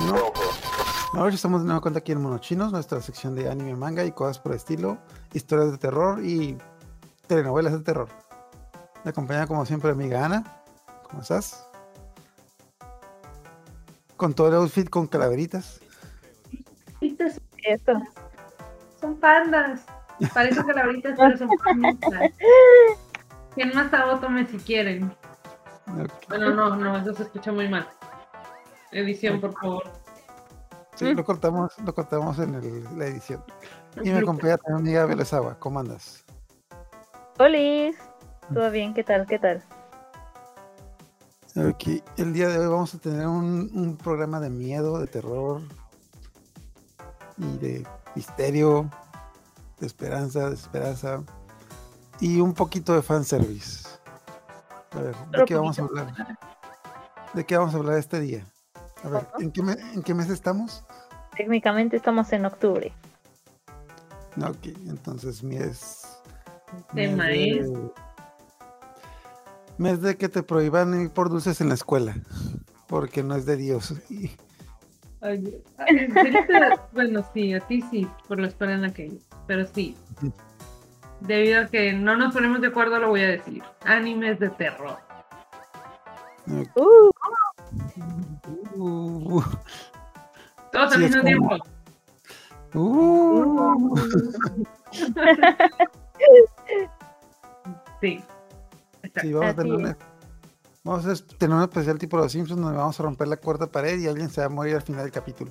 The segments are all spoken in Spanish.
No. Ahora estamos de nueva cuenta aquí en Monochinos, nuestra sección de anime, manga y cosas por el estilo, historias de terror y telenovelas de terror. Me acompaña como siempre amiga Ana. ¿Cómo estás? Con todo el outfit con calaveritas. Esto. Son pandas. Parecen calaveritas, pero son pandas. Quien más sabe, tome si quieren. Bueno, no, no, eso se escucha muy mal. Edición, por favor. Sí, lo cortamos, lo cortamos en el- la edición. Y me acompaña también mi amiga Belezawa. ¿Cómo andas? Olis. ¿Todo bien? ¿Qué tal? ¿Qué tal? Ok, el día de hoy vamos a tener un, un programa de miedo, de terror y de misterio, de esperanza, de esperanza y un poquito de fanservice. A ver, ¿de qué vamos a hablar? ¿De qué vamos a hablar este día? A ver. ¿en qué, me- ¿en qué mes estamos? Técnicamente estamos en octubre. No, ok, entonces mes... De, mes de que te prohíban ir por dulces en la escuela, porque no es de Dios. Y- Ay, ay, ¿en serio te- Bueno, sí, a ti sí, por la historia en aquello. Pero sí. Debido a que no nos ponemos de acuerdo, lo voy a decir. Animes de terror. ok. Uh, Uh, Todos Sí, al es mismo como- tiempo. uh. Sí. Sí, vamos a tener una, vamos a tener un especial tipo Los Simpsons donde vamos a romper la cuarta pared y alguien se va a morir al final del capítulo.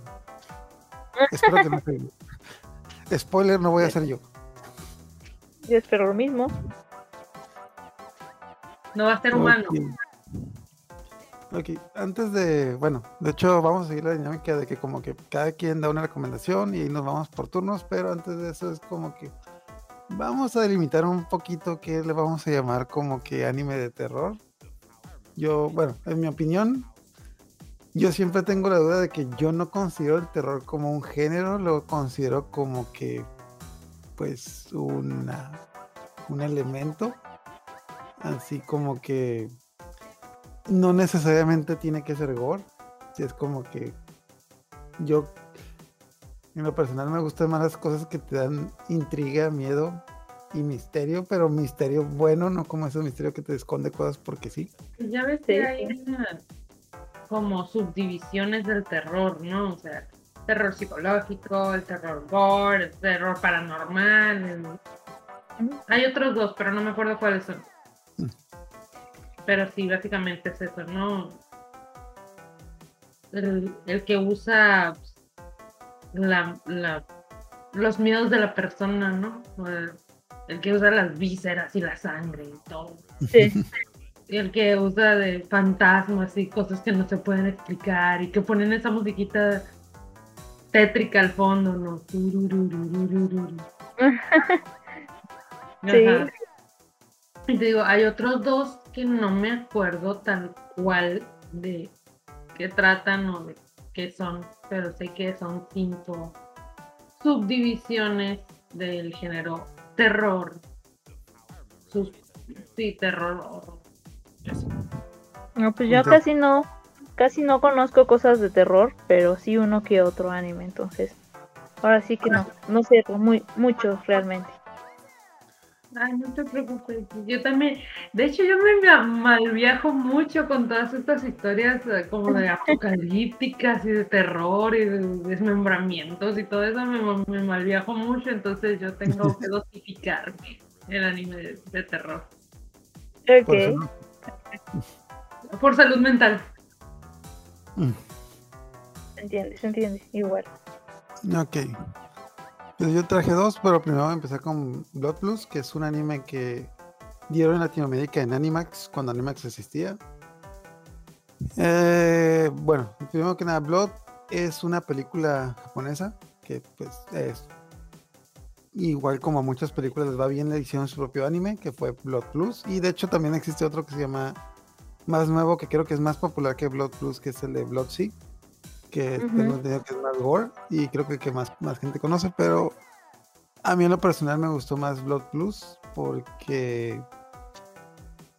Espero que no sea yo. Spoiler, no voy a ser yo. Yo espero lo mismo. No va a ser humano. Ok. Ok, antes de, bueno, de hecho vamos a seguir la dinámica de que como que cada quien da una recomendación y ahí nos vamos por turnos, pero antes de eso es como que vamos a delimitar un poquito qué le vamos a llamar como que anime de terror. Yo, bueno, en mi opinión, yo siempre tengo la duda de que yo no considero el terror como un género, lo considero como que, pues, una, un elemento, así como que no necesariamente tiene que ser gore. Si es como que yo, en lo personal, me gustan más las cosas que te dan intriga, miedo y misterio, pero misterio bueno, no como ese misterio que te esconde cosas porque sí. Ya ves que hay sí. una- como subdivisiones del terror, ¿no? O sea, terror psicológico, el terror gore, el terror paranormal. el- Hay otros dos, pero no me acuerdo cuáles son. Mm. Pero sí, básicamente es eso, ¿no? El, el que usa pues, la, la- los miedos de la persona, ¿no? El, el que usa las vísceras y la sangre y todo. Sí. Y el que usa de fantasmas y cosas que no se pueden explicar y que ponen esa musiquita tétrica al fondo, ¿no? Sí. Ajá. Y te digo, hay otros dos que no me acuerdo tal cual de qué tratan o de qué son, pero sé que son cinco subdivisiones del género terror. Sus, sí, terror. No, pues yo casi no, casi no conozco cosas de terror, pero sí uno que otro anime, entonces. Ahora sí que no, no sé muy, mucho realmente. Ay, no te preocupes. Yo también, de hecho, yo me ma- malviajo mucho con todas estas historias eh, como de apocalípticas y de terror y de desmembramientos y todo eso me, me malviajo mucho, entonces yo tengo que dosificarme el anime de, de terror. Por eso Ok, no- Por salud mental. Se entiende, se entiende, igual. Ok. Pues yo traje dos, pero primero voy a empezar con Blood Plus, que es un anime que dieron en Latinoamérica en Animax, cuando Animax existía. Eh, bueno, primero que nada, Blood es una película japonesa que pues es igual como a muchas películas les va bien, le hicieron su propio anime, que fue Blood Plus. Y de hecho también existe otro que se llama más nuevo, que creo que es más popular que Blood Plus, que es el de Blood Sea, que Ujú. tengo entendido que es más gore y creo que, que más, más gente conoce, pero a mí en lo personal me gustó más Blood Plus porque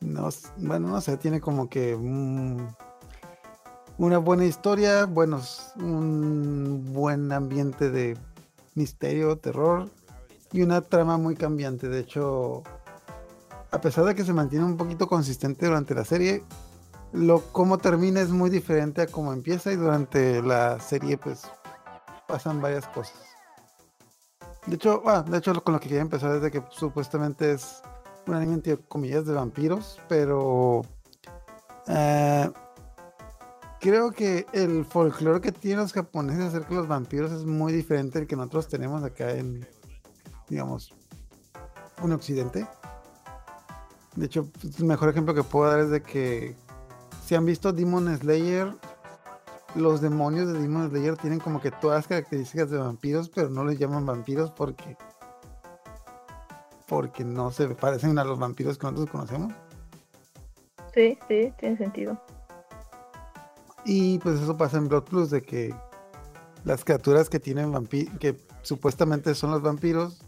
no, bueno, no sé, tiene como que un, una buena historia, buenos, un buen ambiente de misterio, terror y una trama muy cambiante. De hecho, a pesar de que se mantiene un poquito consistente durante la serie, lo cómo termina es muy diferente a cómo empieza y durante la serie pues pasan varias cosas. De hecho, de hecho con lo que quería empezar es de que supuestamente es un anime entre comillas de vampiros, pero eh, creo que el folclore que tienen los japoneses acerca de los vampiros es muy diferente del que nosotros tenemos acá en, digamos, en Occidente. De hecho, el mejor ejemplo que puedo dar es de que si han visto Demon Slayer, los demonios de Demon Slayer tienen como que todas las características de vampiros, pero no les llaman vampiros porque porque no se parecen a los vampiros que nosotros conocemos. Sí, sí, tiene sentido. Y pues eso pasa en Blood Plus, de que las criaturas que tienen vampiros, que supuestamente son los vampiros,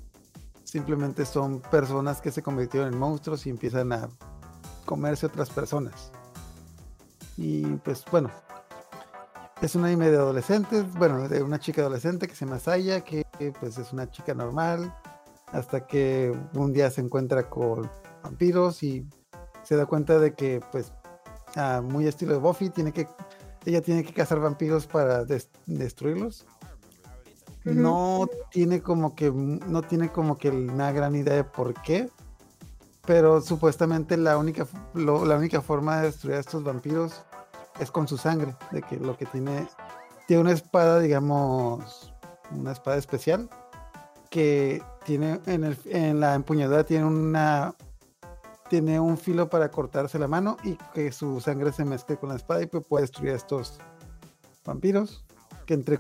simplemente son personas que se convirtieron en monstruos y empiezan a comerse otras personas. Y pues bueno, es un anime de adolescentes, bueno, de una chica adolescente que se llama que pues es una chica normal, hasta que un día se encuentra con vampiros y se da cuenta de que pues muy estilo de Buffy, tiene que, ella tiene que cazar vampiros para destruirlos no tiene como que no tiene como que una gran idea de por qué, pero supuestamente la única la única forma de destruir a estos vampiros es con su sangre, de que lo que tiene tiene una espada, digamos, una espada especial que tiene en, el, en la empuñadura tiene una tiene un filo para cortarse la mano y que su sangre se mezcle con la espada y pues puede destruir a estos vampiros que entre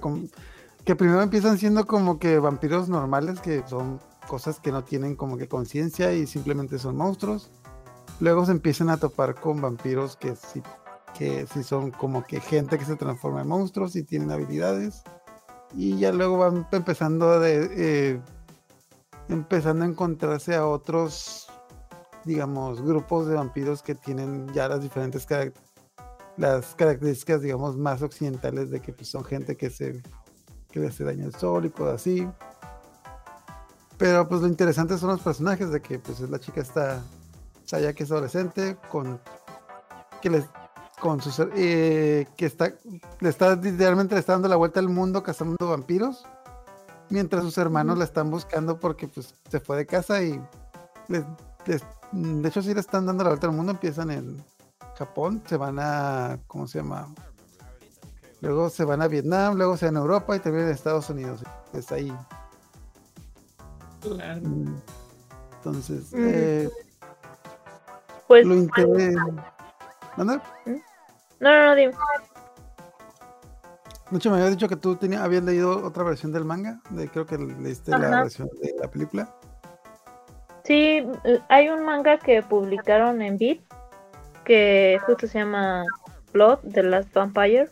que primero empiezan siendo como que vampiros normales, que son cosas que no tienen como que conciencia y simplemente son monstruos. Luego se empiezan a topar con vampiros que sí, que sí son como que gente que se transforma en monstruos y tienen habilidades. Y ya luego van empezando de, eh, empezando a encontrarse a otros, digamos, grupos de vampiros que tienen ya las diferentes las características, digamos, más occidentales de que pues, son gente que se que le hace daño al sol y cosas así. Pero pues lo interesante son los personajes de que pues la chica está, ya que es adolescente, con que les con sus eh, que está le está literalmente le está dando la vuelta al mundo cazando vampiros mientras sus hermanos la están buscando porque pues se fue de casa y les, de hecho si le están dando la vuelta al mundo empiezan en Japón se van a ¿cómo se llama? Luego se van a Vietnam, luego se van a Europa y terminan en Estados Unidos. Es ahí. Mm. Entonces, mm. eh, pues. Lo interesa. ¿Anda? ¿Mm? No, no, no, dime. Mucho me había dicho que tú tenías, habías leído otra versión del manga. De, creo que leíste la versión de la película. Sí, hay un manga que publicaron en Beat que justo se llama Blood, The Last Vampire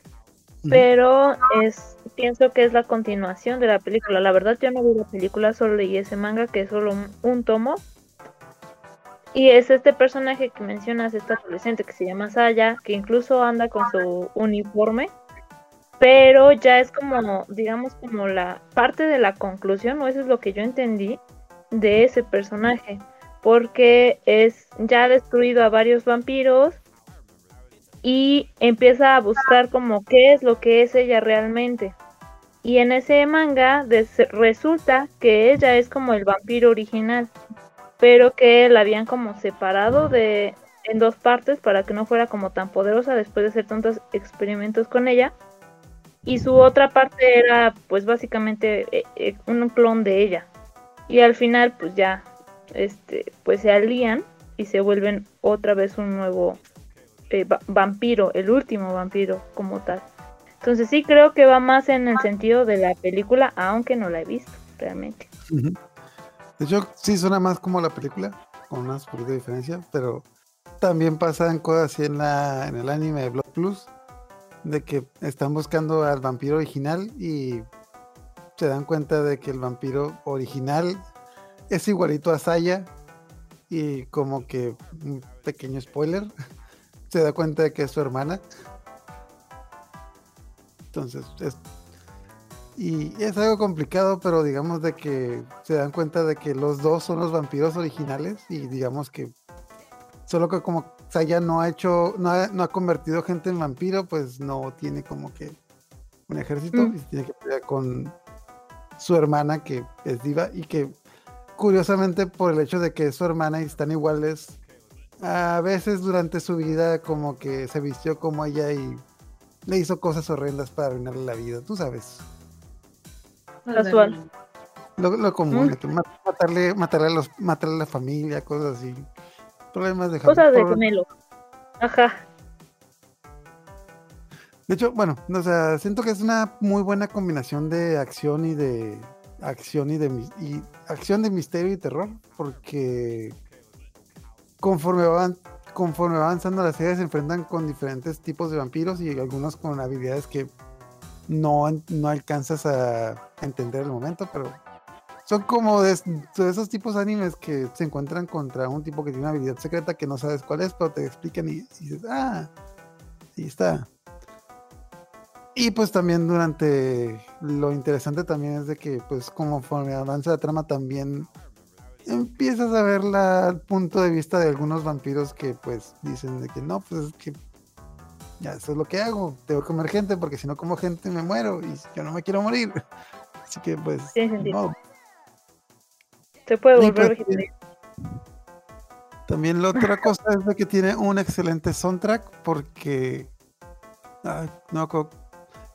pero es pienso que es la continuación de la película. La verdad yo no vi la película, solo leí ese manga que es solo un, tomo. Y es este personaje que mencionas, esta adolescente que se llama Saya, que incluso anda con su uniforme, pero ya es como, digamos, como la parte de la conclusión, o eso es lo que yo entendí de ese personaje, porque es ya ha destruido a varios vampiros, y empieza a buscar como qué es lo que es ella realmente. Y en ese manga resulta que ella es como el vampiro original, pero que la habían como separado de en dos partes para que no fuera como tan poderosa después de hacer tantos experimentos con ella. Y su otra parte era pues básicamente eh, eh, un clon de ella. Y al final pues ya este pues se alían y se vuelven otra vez un nuevo eh, vampiro, el último vampiro como tal. Entonces sí creo que va más en el sentido de la película, aunque no la he visto realmente. De hecho, sí suena más como la película, con unas poquitas de diferencia, pero también pasan cosas así en, la, en el anime de Blood Plus, de que están buscando al vampiro original y se dan cuenta de que el vampiro original es igualito a Saya y como que un pequeño spoiler, se da cuenta de que es su hermana. Entonces, es, y es algo complicado, pero digamos de que se dan cuenta de que los dos son los vampiros originales y digamos que solo que como Saya no ha hecho, no ha, no ha convertido gente en vampiro, pues no tiene como que un ejército Mm. y tiene que pelear con su hermana que es diva y que curiosamente por el hecho de que es su hermana y están iguales, a veces durante su vida como que se vistió como ella y le hizo cosas horrendas para arruinarle la vida, tú sabes. Casual. Lo, lo común, Mm. matarle, matarle, a los, matarle a la familia, cosas así. Problemas de Cosas de gemelo. Ajá. De hecho, bueno, o sea, siento que es una muy buena combinación de acción y de acción y de y acción de misterio y terror, porque conforme van conforme va avanzando la serie se enfrentan con diferentes tipos de vampiros y algunos con habilidades que no, no alcanzas a entender en el momento, pero son como de, es- de esos tipos de animes que se encuentran contra un tipo que tiene una habilidad secreta que no sabes cuál es, pero te explican y, dices, ah, ahí está. Y pues también durante lo interesante también es de que pues conforme avanza la trama también empiezas a ver la, el punto de vista de algunos vampiros que pues dicen de que no, pues es que ya eso es lo que hago, tengo que comer gente porque si no como gente me muero y yo no me quiero morir. Así que pues Tiene ni sentido. modo. Se puede volver pues, vegetariano. También la otra cosa es de que tiene un excelente soundtrack porque no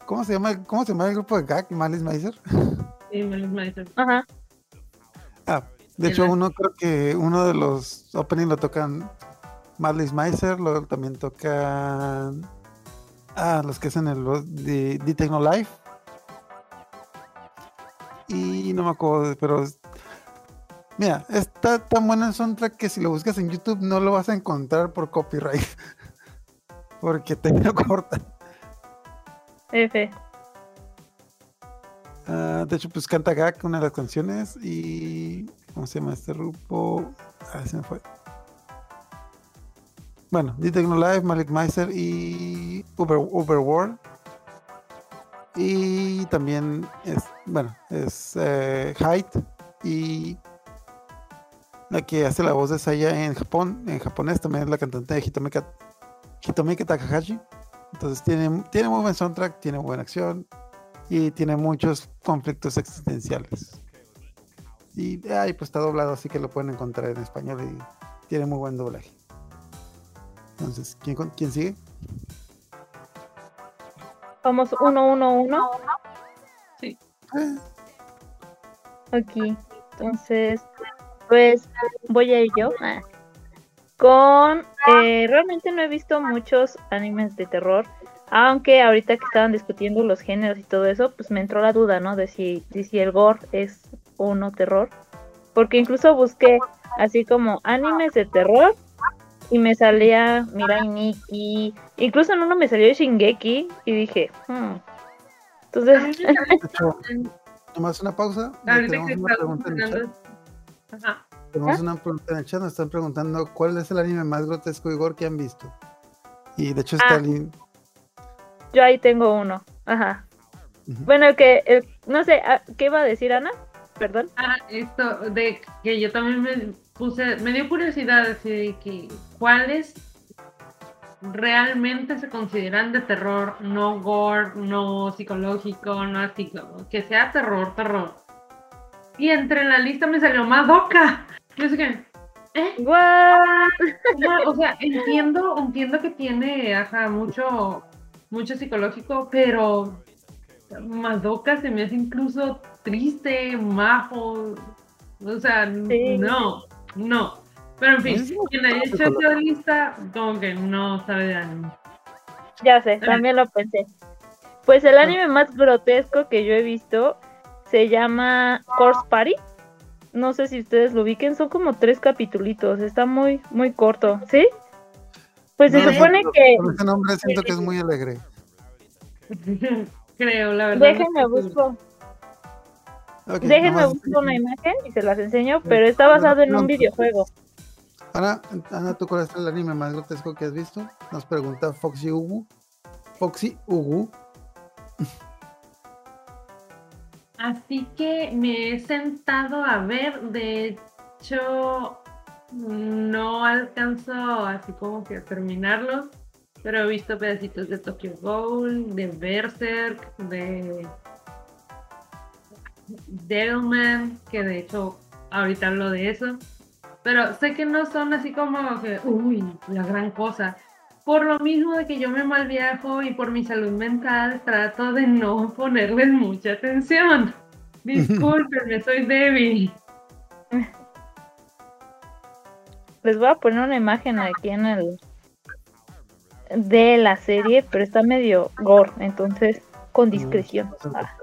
¿cómo se llama? ¿Cómo se llama el grupo de Gag? Malice Miser. Sí, me los maestros. Ajá. Ah, de hecho, uno creo que uno de los opening lo tocan Marlis Meiser, luego también tocan ah, los que hacen el de, de Techno Life. Y no me acuerdo, pero mira, está tan bueno el soundtrack que si lo buscas en YouTube no lo vas a encontrar por copyright. Porque te lo cortan. F. Ah, de hecho, pues canta Gak, una de las canciones. Y. ¿Cómo se llama este grupo? Ah, se me fue. Bueno, The Techno Live, Malik Meiser y Uber, Uberworld. Y también es, bueno, es eh, y la que hace la voz de Saya en Japón, en japonés también es la cantante de Hitomika, Hitomika Takahashi. Entonces tiene, tiene muy buen soundtrack, tiene buena acción y tiene muchos conflictos existenciales. Y ay, pues está doblado, así que lo pueden encontrar en español y tiene muy buen doblaje. Entonces, ¿quién, quién sigue? Vamos uno, uno, uno. Ah, Aquí. Entonces, pues voy a ir yo. Ah. Con. eh, realmente no he visto muchos animes de terror. Aunque ahorita que estaban discutiendo los géneros y todo eso, pues me entró la duda, ¿no? De si, de si el gore es o no terror. Porque incluso busqué así como animes de terror y me salía Mirai Nikki. Incluso en uno me salió Shingeki y dije, hmm. Entonces, nomás una pausa. tenemos que una pregunta en el chat. hablando. Ajá. Tenemos una pregunta en el chat. Nos están preguntando cuál es el anime más grotesco y gore que han visto. Y de hecho está Ah. yo ahí tengo uno. Ajá. Bueno, el que, el- no sé, ah, ¿qué iba a decir Ana? Perdón. Ah, esto de que yo también me puse, me dio curiosidad así de que cuáles realmente se consideran de terror, no gore, no psicológico, no así, que sea terror, terror. Y entre la lista me salió Madoka. Yo sé que, ¿eh? O sea, entiendo, entiendo que tiene, ajá, mucho, mucho psicológico, pero Madoka se me hace incluso triste, majo. O sea, Sí. no, no. Pero en fin, quien haya hecho esta lista, como que no sabe de anime. Ya sé, también lo pensé. Pues el anime más grotesco que yo he visto se llama Course Party. No sé si ustedes lo ubiquen, son como tres capitulitos, está muy, muy corto, ¿sí? Pues se No, supone pero que, Con ese nombre siento que es muy alegre. Creo, la verdad. déjenme no busco, déjenme busco una imagen y se las enseño, pero está basado en un videojuego. Ana, Ana, ¿tú cuál es el anime más grotesco que has visto? Nos pregunta Foxy Ugu. Foxy Ugu. Así que me he sentado a ver, de hecho, no alcanzo así como que a terminarlos, pero he visto pedacitos de Tokyo Ghoul, de Berserk, de Devilman, que de hecho ahorita hablo de eso, pero sé que no son así como que, uy, la gran cosa. Por lo mismo de que yo me mal viajo y por mi salud mental trato de no ponerles mucha atención. Discúlpenme, soy débil. Les voy a poner una imagen aquí en el de la serie, pero está medio gore, entonces con discreción. Ah.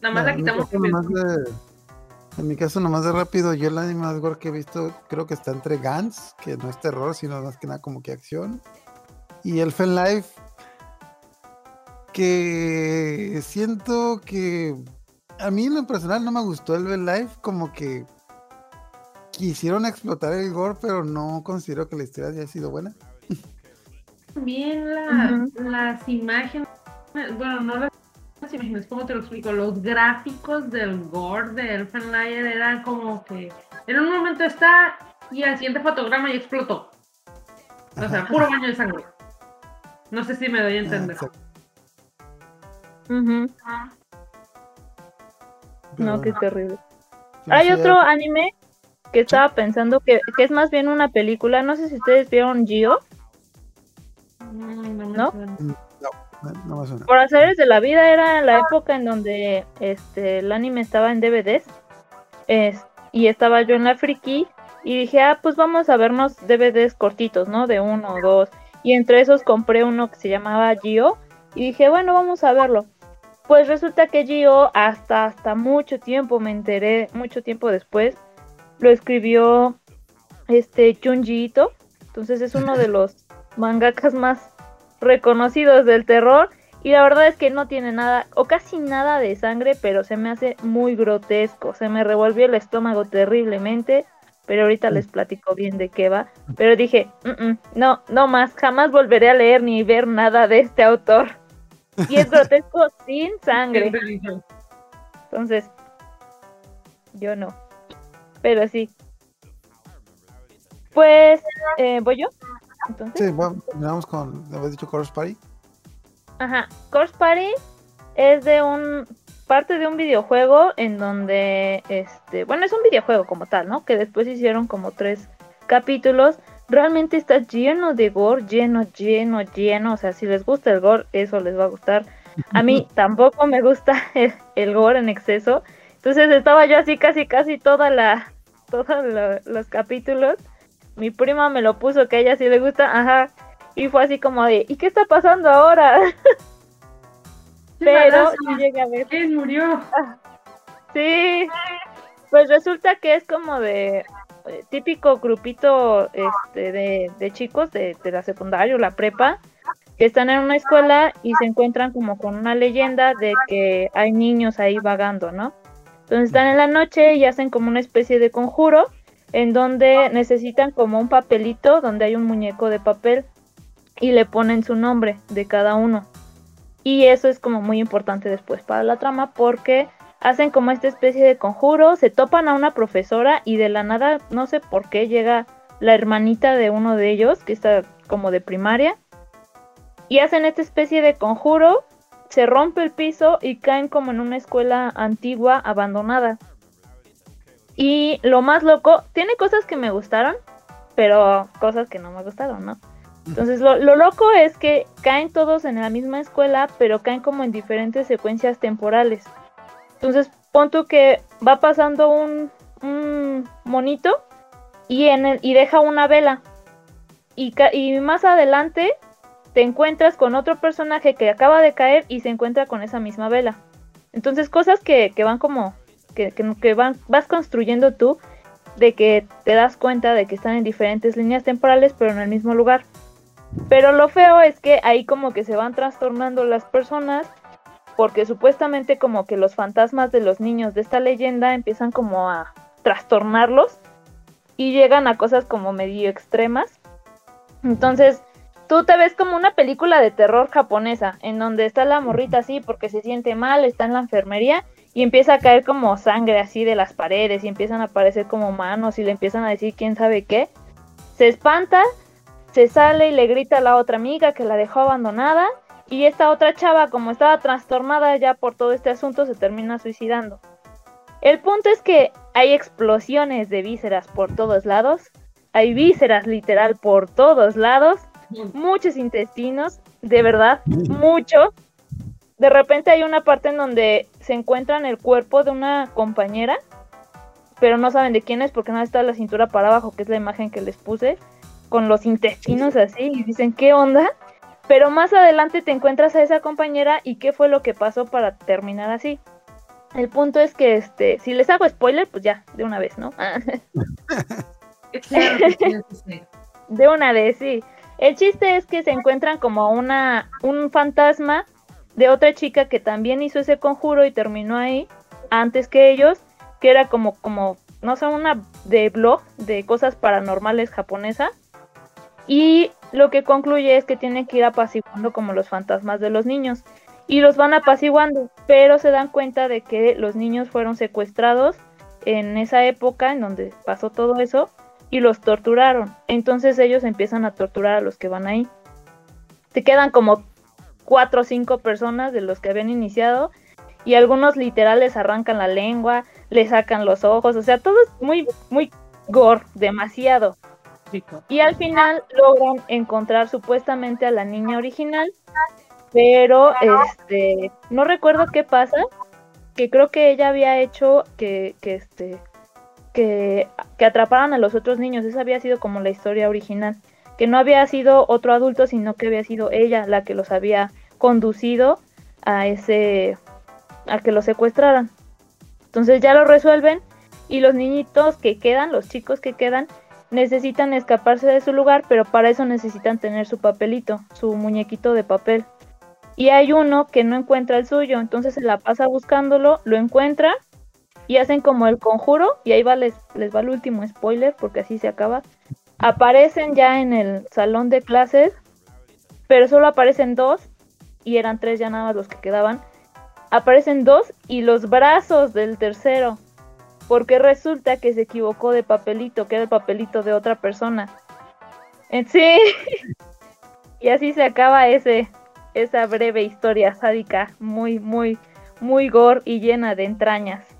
Nada más la quitamos. En mi caso, nomás de rápido, yo el anime más gore que he visto creo que está entre Gans, que no es terror, sino más que nada como que acción. Y Elfen Life, que siento que a mí en lo personal no me gustó Elfen Life, como que quisieron explotar el gore, pero no considero que la historia haya sido buena. Bien las imágenes, bueno, no las imágenes, ¿cómo te lo explico? Los gráficos del gore de Elfen Life eran como que en un momento está y al siguiente fotograma y explotó. O sea, puro baño de sangre. No sé si me doy a entender. No, qué terrible. Hay otro anime que estaba pensando que, que, es más bien una película. No sé si ustedes vieron Gio. Mm, ¿No? No, me suena. Por haceres de la vida era la época en donde este el anime estaba en DVDs. Es, y estaba yo en la friki y dije, ah, pues vamos a vernos DVDs cortitos, ¿no? De uno o dos. Y entre esos compré uno que se llamaba Gio. Y dije, bueno, vamos a verlo. Pues resulta que Gio, hasta, hasta mucho tiempo, me enteré, mucho tiempo después, lo escribió este Junji Ito. Entonces es uno de los mangakas más reconocidos del terror. Y la verdad es que no tiene nada, o casi nada de sangre, pero se me hace muy grotesco. Se me revolvió el estómago terriblemente pero ahorita les platico bien de qué va. Pero dije, no, no más, jamás volveré a leer ni ver nada de este autor. Y es grotesco sin sangre. Entonces, yo no. Pero sí. Pues, eh, ¿voy yo? Sí, bueno, vamos con, ¿habías dicho Course Party? Ajá, Course Party es de un parte de un videojuego en donde, este, bueno, es un videojuego como tal, ¿no? Que después hicieron como tres capítulos. Realmente está lleno de gore, lleno, lleno, lleno. O sea, si les gusta el gore, eso les va a gustar. A mí tampoco me gusta el, gore en exceso. Entonces estaba yo así casi, casi toda la, todos los capítulos. Mi prima me lo puso que a ella sí le gusta, ajá. Y fue así como de, ¿y qué está pasando ahora? Pero yo llegué a ver. ¿Quién murió? Sí. Pues resulta que es como de eh, típico grupito este, de, chicos de, de la secundaria o la prepa que están en una escuela y se encuentran como con una leyenda de que hay niños ahí vagando, ¿no? Entonces están en la noche y hacen como una especie de conjuro en donde necesitan como un papelito donde hay un muñeco de papel y le ponen su nombre de cada uno. Y eso es como muy importante después para la trama porque hacen como esta especie de conjuro, se topan a una profesora y de la nada, no sé por qué, llega la hermanita de uno de ellos, que está como de primaria, y hacen esta especie de conjuro, se rompe el piso y caen como en una escuela antigua abandonada. Y lo más loco, tiene cosas que me gustaron, pero cosas que no me gustaron, ¿no? Entonces lo, loco es que caen todos en la misma escuela, pero caen como en diferentes secuencias temporales. Entonces pon tú que va pasando un, monito y, en el, y deja una vela. Y, y más adelante te encuentras con otro personaje que acaba de caer y se encuentra con esa misma vela. Entonces cosas que, van como, que, van, vas construyendo tú, de que te das cuenta de que están en diferentes líneas temporales pero en el mismo lugar. Pero lo feo es que ahí como que se van trastornando las personas porque supuestamente como que los fantasmas de los niños de esta leyenda empiezan como a trastornarlos y llegan a cosas como medio extremas. Entonces tú te ves como una película de terror japonesa, en donde está la morrita así porque se siente mal, está en la enfermería y empieza a caer como sangre así de las paredes y empiezan a aparecer como manos y le empiezan a decir quién sabe qué. Se espanta, se sale y le grita a la otra amiga que la dejó abandonada y esta otra chava como estaba trastornada ya por todo este asunto se termina suicidando. El punto es que hay explosiones de vísceras por todos lados, hay vísceras literal por todos lados, muchos intestinos, de verdad, muchos. De repente hay una parte en donde se encuentran el cuerpo de una compañera, pero no saben de quién es porque no está la cintura para abajo, que es la imagen que les puse, con los intestinos así, y dicen, ¿qué onda? Pero más adelante te encuentras a esa compañera y qué fue lo que pasó para terminar así. El punto es que, este, si les hago spoiler, pues ya, de una vez, ¿no? de una vez, sí. El chiste es que se encuentran como una, un fantasma de otra chica que también hizo ese conjuro y terminó ahí antes que ellos, que era como, como, no sé, una de blog de cosas paranormales japonesa. Y lo que concluye es que tienen que ir apaciguando como los fantasmas de los niños. Y los van apaciguando, pero se dan cuenta de que los niños fueron secuestrados en esa época en donde pasó todo eso y los torturaron. Entonces ellos empiezan a torturar a los que van ahí. Se quedan como cuatro o cinco personas de los que habían iniciado y algunos literales arrancan la lengua, le sacan los ojos, o sea, todo es muy, muy gore, demasiado. Y al final logran encontrar supuestamente a la niña original, pero este no recuerdo qué pasa, que creo que ella había hecho que, que este que, que atraparan a los otros niños. Esa había sido como la historia original. Que no había sido otro adulto, sino que había sido ella la que los había conducido a ese. a que los secuestraran. Entonces ya lo resuelven y los niñitos que quedan, los chicos que quedan, necesitan escaparse de su lugar, pero para eso necesitan tener su papelito, su muñequito de papel. Y hay uno que no encuentra el suyo, entonces se la pasa buscándolo, lo encuentra y hacen como el conjuro y ahí va les, les va el último spoiler porque así se acaba. Aparecen ya en el salón de clases, pero solo aparecen dos y eran tres ya nada más los que quedaban. Aparecen dos y los brazos del tercero, porque resulta que se equivocó de papelito, que era el papelito de otra persona. En sí. y así se acaba ese esa breve historia sádica, muy muy muy gore y llena de entrañas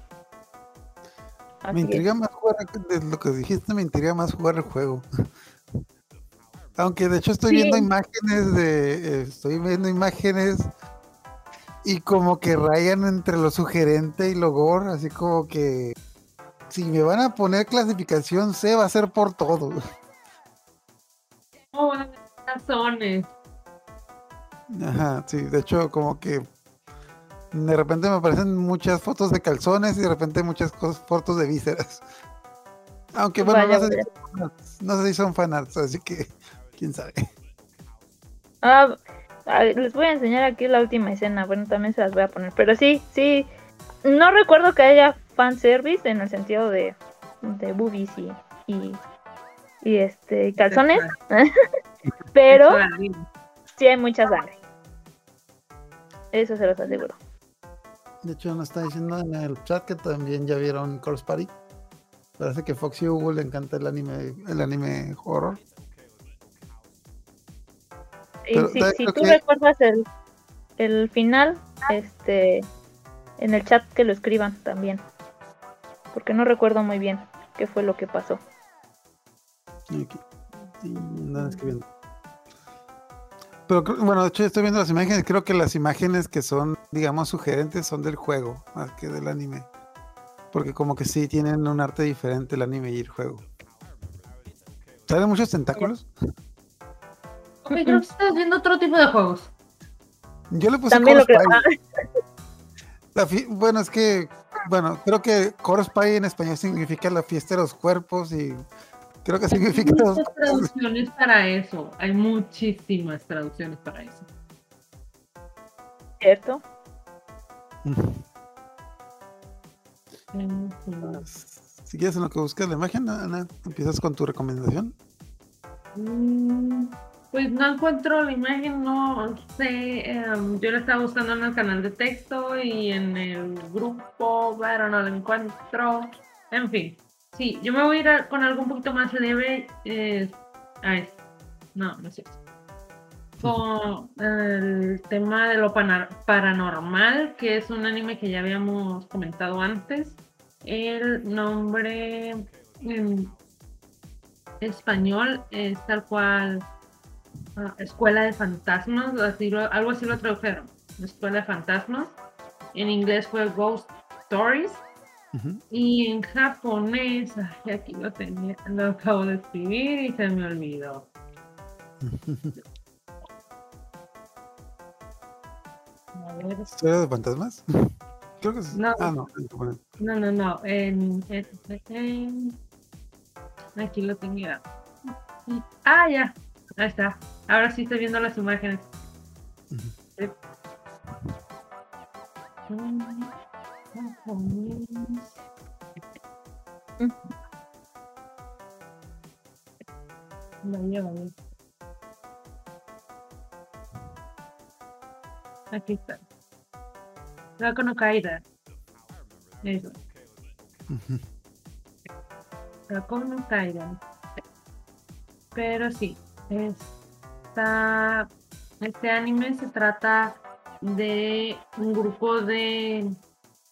me intriga más jugar, de lo que dijiste, me intriga más jugar el juego. Aunque de hecho estoy viendo imágenes de. Estoy viendo imágenes y como que rayan entre lo sugerente y lo gore, así como que. Si me van a poner clasificación C, va a ser por todo. Oh, razones. Ajá, sí, de hecho, como que de repente me aparecen muchas fotos de calzones y de repente muchas fotos de vísceras. Aunque bueno, no, sé si son fanarts, así que quién sabe. Ah, les voy a enseñar aquí la última escena. Bueno, también se las voy a poner. Pero sí, sí. No recuerdo que haya fanservice en el sentido de, de boobies y, y, y este calzones. pero sí hay mucha sangre. Eso se los aseguro. De hecho, nos está diciendo en el chat que también ya vieron Corpse Party. Parece que Fox y Hugo le encanta el anime, el anime horror. Y si, tú recuerdas el, el final, este en el chat que lo escriban también. Porque no recuerdo muy bien qué fue lo que pasó. Aquí. escribiendo. Pero bueno, de hecho estoy viendo las imágenes, creo que las imágenes que son, digamos, sugerentes son del juego, más que del anime. Porque como que sí tienen un arte diferente el anime y el juego. ¿Salen muchos tentáculos? Ok, creo que estás viendo otro tipo de juegos. Yo le puse También lo bueno, es que, bueno, creo que Core Spy en español significa la fiesta de los cuerpos y Creo que significa. Hay muchas traducciones para eso. Hay muchísimas traducciones para eso. ¿Cierto? Si quieres en lo que buscas la imagen, Ana, empiezas con tu recomendación. Mm, Pues no encuentro la imagen, no sé. em, yo la estaba buscando en el canal de texto y en el grupo, pero no la encuentro. En fin, sí, yo me voy a ir a- con algo un poquito más leve. eh, ah, es- no, no cierto. Con el tema de lo paranormal, que es un anime que ya habíamos comentado antes. El nombre en español es tal cual ah, Escuela de Fantasmas, algo así lo tradujeron. Escuela de Fantasmas. En inglés fue Ghost Stories. Y en japonés, ay, aquí lo tenía, lo acabo de escribir y se me olvidó. ¿Historia de fantasmas? Creo que sí. No. Ah, no. No, no, no. En, en- en- aquí lo tenía. Ah, ya. Ahí está. Ahora sí estoy viendo las imágenes. Sí. Mm. Vaya, vaya. Aquí está. Draco no Kaida. Eso. Ujú. Dragon no Kaidan. Pero sí, esta, este anime se trata de un grupo de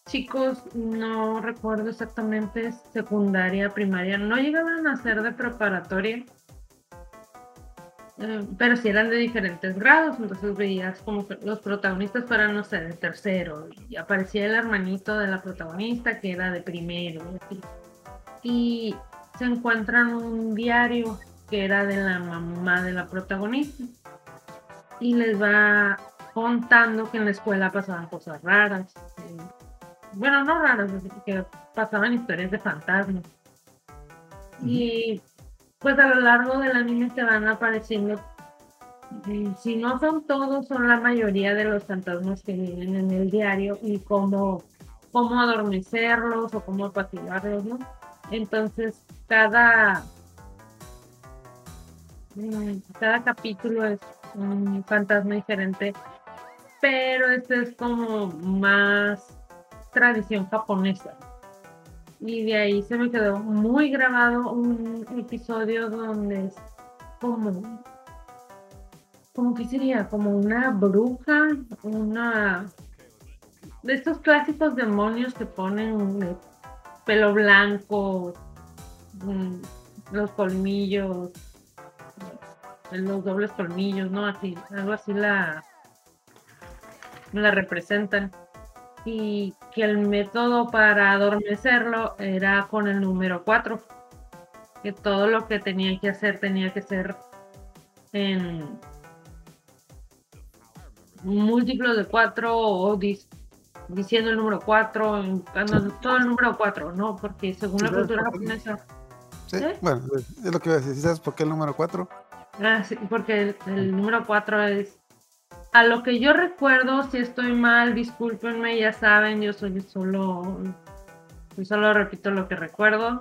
chicos, no recuerdo exactamente, secundaria, primaria, no llegaban a ser de preparatoria, eh, pero sí eran de diferentes grados, entonces veías como los protagonistas fueran, no sé, de tercero, y aparecía el hermanito de la protagonista que era de primero, así y se encuentran un diario que era de la mamá de la protagonista y les va contando que en la escuela pasaban cosas raras. eh, Bueno, no raras, así que pasaban historias de fantasmas. Y pues a lo largo del anime te van apareciendo, si no son todos, son la mayoría de los fantasmas que vienen en el diario y cómo, cómo adormecerlos o cómo apaciguarlos, ¿no? Entonces, cada, mm, cada capítulo es un fantasma diferente, pero este es como más tradición japonesa. Y de ahí se me quedó muy grabado un episodio donde es como, como que sería como una bruja, una de estos clásicos demonios que ponen pelo blanco, mm, los colmillos, los dobles colmillos, ¿no? Así, algo así la, la representan. Y que el método para adormecerlo era con el número 4. Que todo lo que tenía que hacer tenía que ser en múltiplos de 4 o dis- diciendo el número 4, todo el número 4, ¿no? Porque según la cultura japonesa, Sí, ¿Eh? bueno, es lo que iba a decir. ¿Sabes por qué el número 4? Ah, sí, porque el, el número 4 es. A lo que yo recuerdo, si estoy mal, discúlpenme, ya saben, yo soy solo. Yo solo repito lo que recuerdo,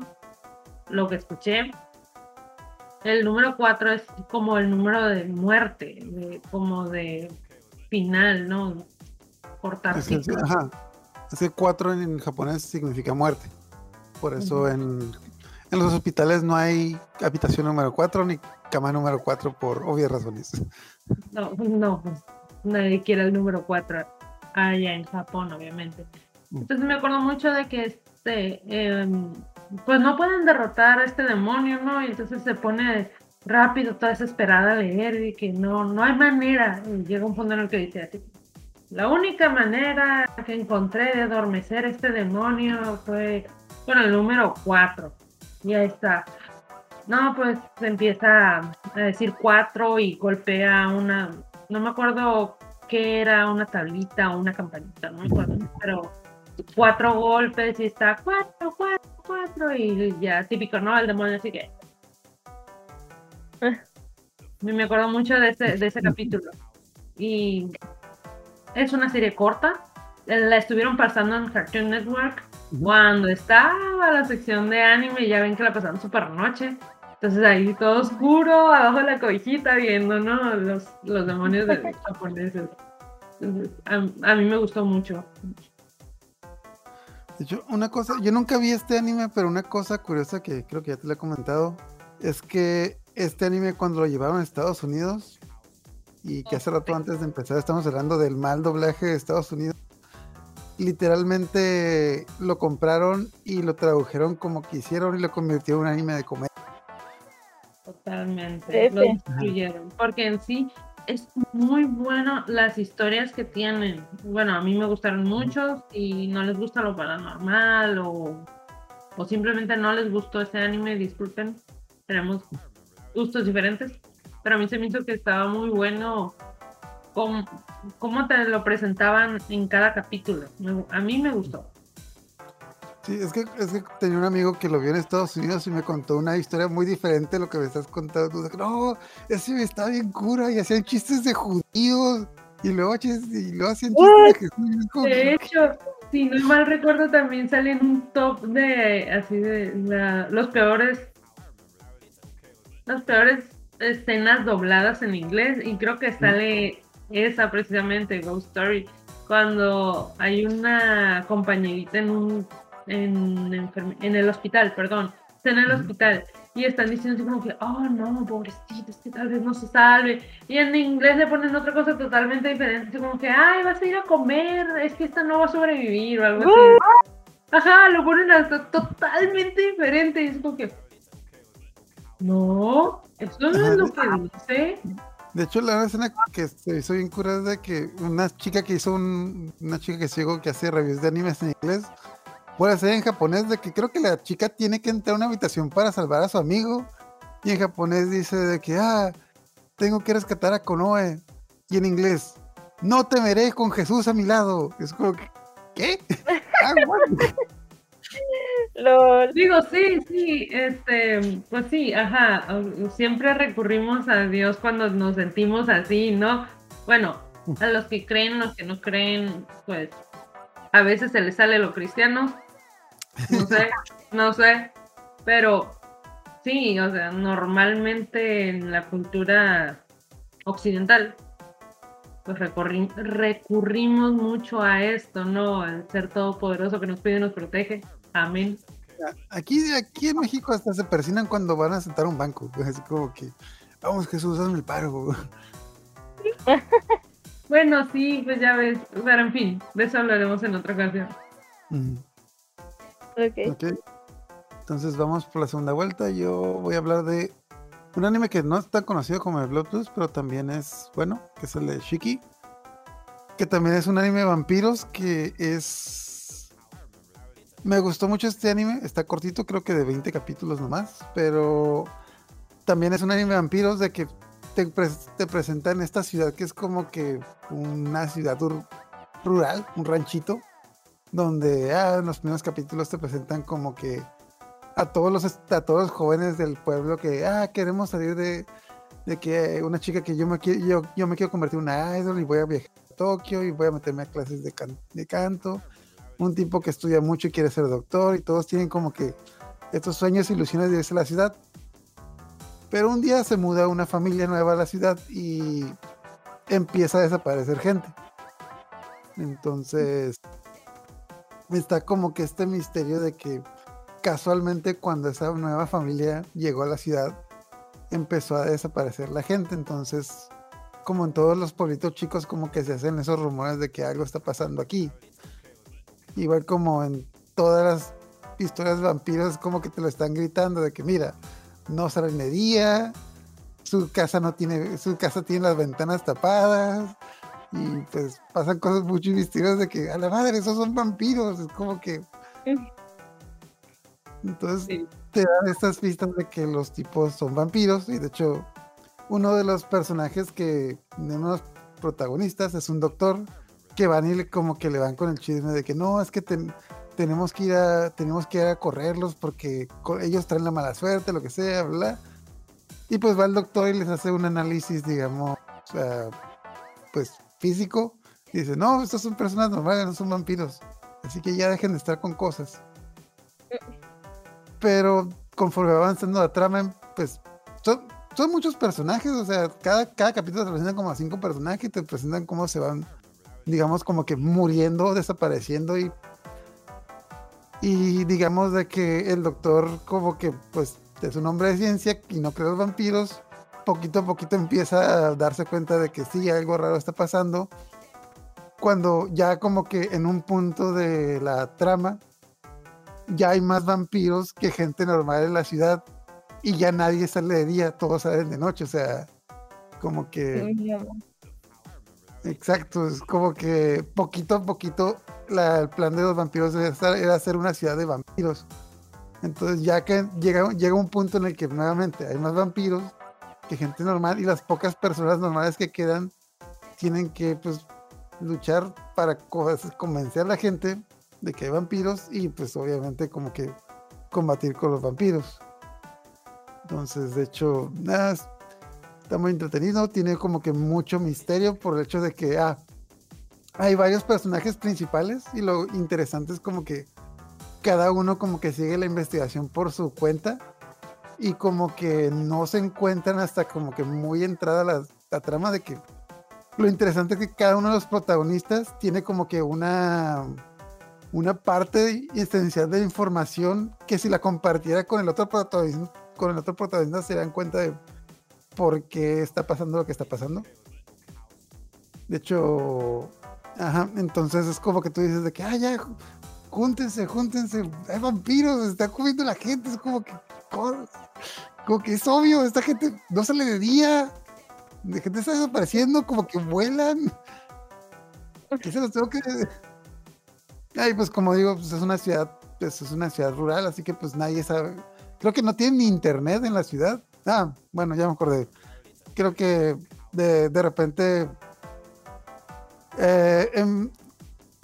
lo que escuché. El número 4 es como el número de muerte, de- como de final, ¿no? Cortar Es ajá. Es que 4 en japonés significa muerte. Por eso en, en los hospitales no hay habitación número 4 ni cama número 4 por obvias razones. No, no, pues nadie quiere el número 4 allá en Japón, obviamente. Mm. Entonces me acuerdo mucho de que este, em, pues no pueden derrotar a este demonio, ¿no? Y entonces se pone rápido, toda desesperada a leer y que no, no hay manera. Y llega un punto en el que dice así, la única manera que encontré de adormecer a este demonio fue con el número 4. Y ahí está. No, pues empieza a decir 4 y golpea una, no me acuerdo qué era, una tablita o una campanita, no me acuerdo, pero cuatro golpes y está 4, 4, 4 y ya típico, ¿no? El demonio así que... Y Me acuerdo mucho de ese, de ese capítulo. Y es una serie corta. eh, La estuvieron pasando en Cartoon Network cuando estaba la sección de anime. Ya ven que la pasaron super noche. Entonces ahí todo oscuro, abajo de la cobijita, viendo, ¿no? Los, los demonios de japoneses. a, a, mí me gustó mucho. De hecho, una cosa, yo nunca vi este anime, pero una cosa curiosa que creo que ya te lo he comentado, es que este anime cuando lo llevaron a Estados Unidos, y que hace rato antes de empezar estamos hablando del mal doblaje de Estados Unidos, literalmente lo compraron y lo tradujeron como quisieron y lo convirtieron en un anime de comedia. Totalmente, lo destruyeron, porque en sí es muy bueno las historias que tienen. Bueno, a mí me gustaron mucho y no les gusta lo paranormal o, o simplemente no les gustó ese anime, disculpen, tenemos gustos diferentes, pero a mí se me hizo que estaba muy bueno cómo, cómo te lo presentaban en cada capítulo. A mí me gustó. Sí, es que, es que tenía un amigo que lo vio en Estados Unidos y me contó una historia muy diferente de lo que me estás contando. No, ese está bien cura y hacían chistes de judíos y luego, y luego hacían chistes de Jesús. De hecho, si no mal recuerdo, también sale en un top de así de los peores las peores escenas dobladas en inglés y creo que sale esa precisamente, Ghost Story, cuando hay una compañerita en un en, en el hospital, perdón, está en el hospital y están diciendo así como que, oh no, pobrecito, es que tal vez no se salve. Y en inglés le ponen otra cosa totalmente diferente, así como que, ay, vas a ir a comer, es que esta no va a sobrevivir o algo así. Ajá, lo ponen hasta totalmente diferente y es como que, no, eso no es lo que dice. De hecho, la escena que se hizo bien curada es de que una chica que hizo un, una chica que ciego que hace reviews de animes en inglés, puede ser en japonés de que creo que la chica tiene que entrar a una habitación para salvar a su amigo. Y en japonés dice de que, ah, tengo que rescatar a Konoe. Y en inglés, no temeré con Jesús a mi lado. Es como que, ¿qué? ah, Lo... Digo, sí, sí, este, pues sí, ajá, siempre recurrimos a Dios cuando nos sentimos así, ¿no? Bueno, a los que creen, los que no creen, pues a veces se les sale lo cristiano, no sé, no sé, pero sí, o sea, normalmente en la cultura occidental, pues recurrimos mucho a esto, ¿no? Al ser todopoderoso que nos pide y nos protege. Amén. Aquí, aquí en México hasta se persinan cuando van a sentar un banco. Así como que, vamos Jesús, hazme el paro. bueno, sí, pues ya ves. Pero en fin, de eso hablaremos en otra ocasión. Ok. Entonces vamos por la segunda vuelta. Yo voy a hablar de un anime que no es tan conocido como el Plus, pero también es bueno, que es el de Shiki. Que también es un anime de vampiros que es me gustó mucho este anime, está cortito, creo que de 20 capítulos nomás, pero también es un anime de vampiros de que te, te presenta en esta ciudad que es como que una ciudad rural, un ranchito, donde ah, en los primeros capítulos te presentan como que a todos los a todos los jóvenes del pueblo que ah queremos salir de, de que una chica que yo me quiero yo, yo me quiero convertir en una idol y voy a viajar a Tokio y voy a meterme a clases de, de canto un tipo que estudia mucho y quiere ser doctor y todos tienen como que estos sueños e ilusiones de irse a la ciudad. Pero un día se muda una familia nueva a la ciudad y empieza a desaparecer gente. Entonces, está como que este misterio de que casualmente cuando esa nueva familia llegó a la ciudad, empezó a desaparecer la gente. Entonces, como en todos los pueblitos chicos, como que se hacen esos rumores de que algo está pasando aquí. Igual como en todas las historias vampiros, como que te lo están gritando de que mira, no sale de día, su casa no tiene, su casa tiene las ventanas tapadas, y pues pasan cosas muy misteriosas de que a la madre, esos son vampiros, es como que. Entonces te dan estas pistas de que los tipos son vampiros, y de hecho, uno de los personajes que, de los protagonistas, es un doctor que van y como que le van con el chisme de que no, es que tenemos que ir a, tenemos que ir a correrlos porque ellos traen la mala suerte, lo que sea, bla. Y pues va el doctor y les hace un análisis, digamos, pues físico. Y dice, no, estos son personas normales, no son vampiros. Así que ya dejen de estar con cosas. Pero conforme va avanzando la trama, pues, son, son muchos personajes, o sea, cada, cada capítulo te presentan como a cinco personajes y te presentan cómo se van, digamos, como que muriendo, desapareciendo y. Y digamos de que el doctor, como que, pues, es un hombre de ciencia y no cree los vampiros, poquito a poquito empieza a darse cuenta de que sí, algo raro está pasando. Cuando ya como que en un punto de la trama, ya hay más vampiros que gente normal en la ciudad y ya nadie sale de día, todos salen de noche, o sea, como que... Exacto, es como que poquito a poquito el plan de los vampiros era hacer una ciudad de vampiros. Entonces ya que llega, llega un punto en el que nuevamente hay más vampiros gente normal y las pocas personas normales que quedan tienen que pues luchar para convencer a la gente de que hay vampiros y pues obviamente como que combatir con los vampiros. Entonces, de hecho, nada, está muy entretenido, tiene como que mucho misterio por el hecho de que ah, hay varios personajes principales y lo interesante es como que cada uno como que sigue la investigación por su cuenta y como que no se encuentran hasta como que muy entrada la, trama de que lo interesante es que cada uno de los protagonistas tiene como que una una parte esencial de información que si la compartiera con el otro protagonista, con el otro protagonista se dan cuenta de por qué está pasando lo que está pasando. De hecho, ajá, entonces es como que tú dices de que, ah, ya, júntense, júntense, hay vampiros, está comiendo la gente, es como que, como que es obvio, esta gente no sale de día, de gente está desapareciendo, como que vuelan. ¿Qué Ay, pues como digo, pues es una ciudad, pues es una ciudad rural, así que pues nadie sabe. Creo que no tiene ni internet en la ciudad. Ah, bueno, ya me acordé. Creo que de, de repente. Eh,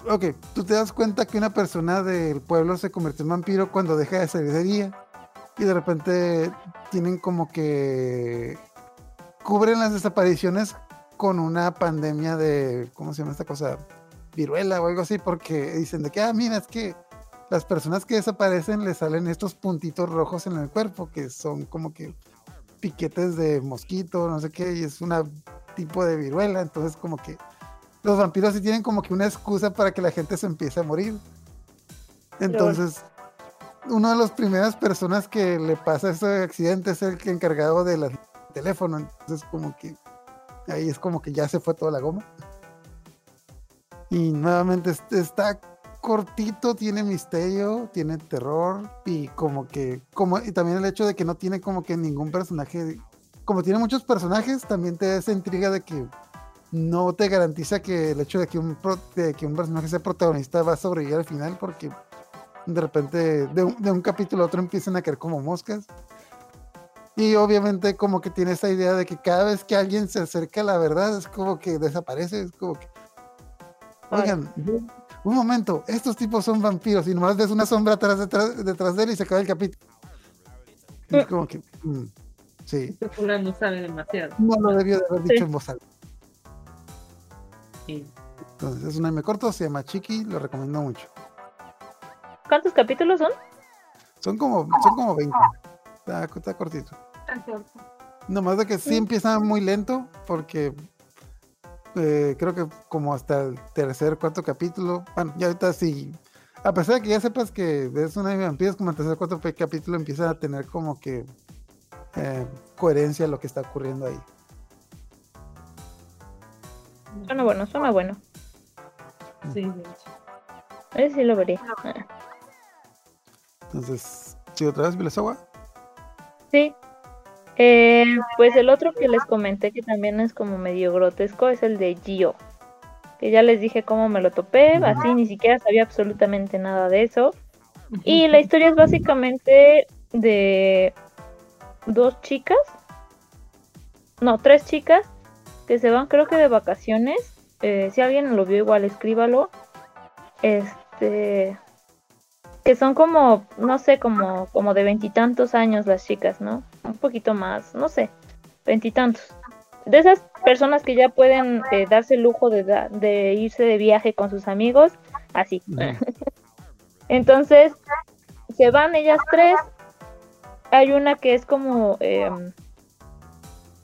ok, tú te das cuenta que una persona del pueblo se convierte en vampiro cuando deja de salir de día. Y de repente tienen como que. cubren las desapariciones con una pandemia de. ¿Cómo se llama esta cosa? viruela o algo así, porque dicen de que, ah, mira, es que las personas que desaparecen les salen estos puntitos rojos en el cuerpo, que son como que piquetes de mosquito, no sé qué, y es un tipo de viruela, entonces como que los vampiros sí tienen como que una excusa para que la gente se empiece a morir. Entonces, una de las primeras personas que le pasa ese accidente es el que encargado del teléfono, entonces como que ahí es como que ya se fue toda la goma. Y nuevamente está cortito, tiene misterio, tiene terror y como que, como, y también el hecho de que no tiene como que ningún personaje, como tiene muchos personajes, también te da esa intriga de que no te garantiza que el hecho de que un, que un personaje sea protagonista va a sobrevivir al final porque de repente de un, de un capítulo a otro empiezan a caer como moscas. Y obviamente como que tiene esa idea de que cada vez que alguien se acerca a la verdad es como que desaparece, es como que Oigan, un momento, estos tipos son vampiros y nomás ves una sombra atrás, detrás, de él y se acaba el capítulo. es como que, mm, sí. Este no sabe demasiado. No lo debió de haber dicho en voz alta. Sí. Entonces, es un anime corto, se llama Chiqui, lo recomiendo mucho. ¿Cuántos capítulos son? Son como, son como 20. Está, está cortito. Nomás de que sí empieza muy lento porque eh, creo que como hasta el tercer, cuarto capítulo. Bueno, ya ahorita sí. A pesar de que ya sepas que es una de vampiros, como el tercer, cuarto capítulo empieza a tener como que eh, coherencia lo que está ocurriendo ahí. Suena bueno, suena bueno. Sí, de hecho. A ver si lo veré. Entonces, ¿sí otra vez agua Sí, eh, pues el otro que les comenté que también es como medio grotesco es el de Gio. Que ya les dije cómo me lo topé, así ni siquiera sabía absolutamente nada de eso. Y la historia es básicamente de dos chicas, no, tres chicas que se van creo que de vacaciones. Eh, si alguien lo vio igual, escríbalo. Este, que son como, no sé, como, como de veintitantos años las chicas, ¿no? Un poquito más, no sé, veintitantos. De esas personas que ya pueden eh, darse el lujo de, de irse de viaje con sus amigos, así. Entonces, se van ellas tres hay una que es como em,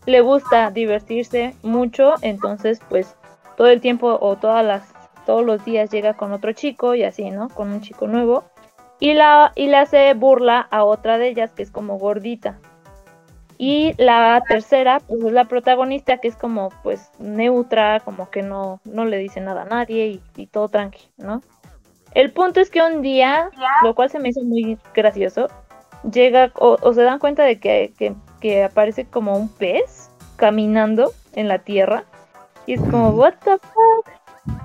le gusta divertirse mucho, entonces pues todo el tiempo o todas las todos los días llega con otro chico y así, ¿no? Con un chico nuevo. Y la y le hace burla a otra de ellas que es como gordita. Y la tercera, pues es la protagonista que es como pues neutra, como que no, no le dice nada a nadie y, todo tranqui, ¿no? El punto es que un día, lo cual se me hizo muy gracioso, llega o, se dan cuenta de que, que, aparece como un pez caminando en la tierra y es como, what the fuck?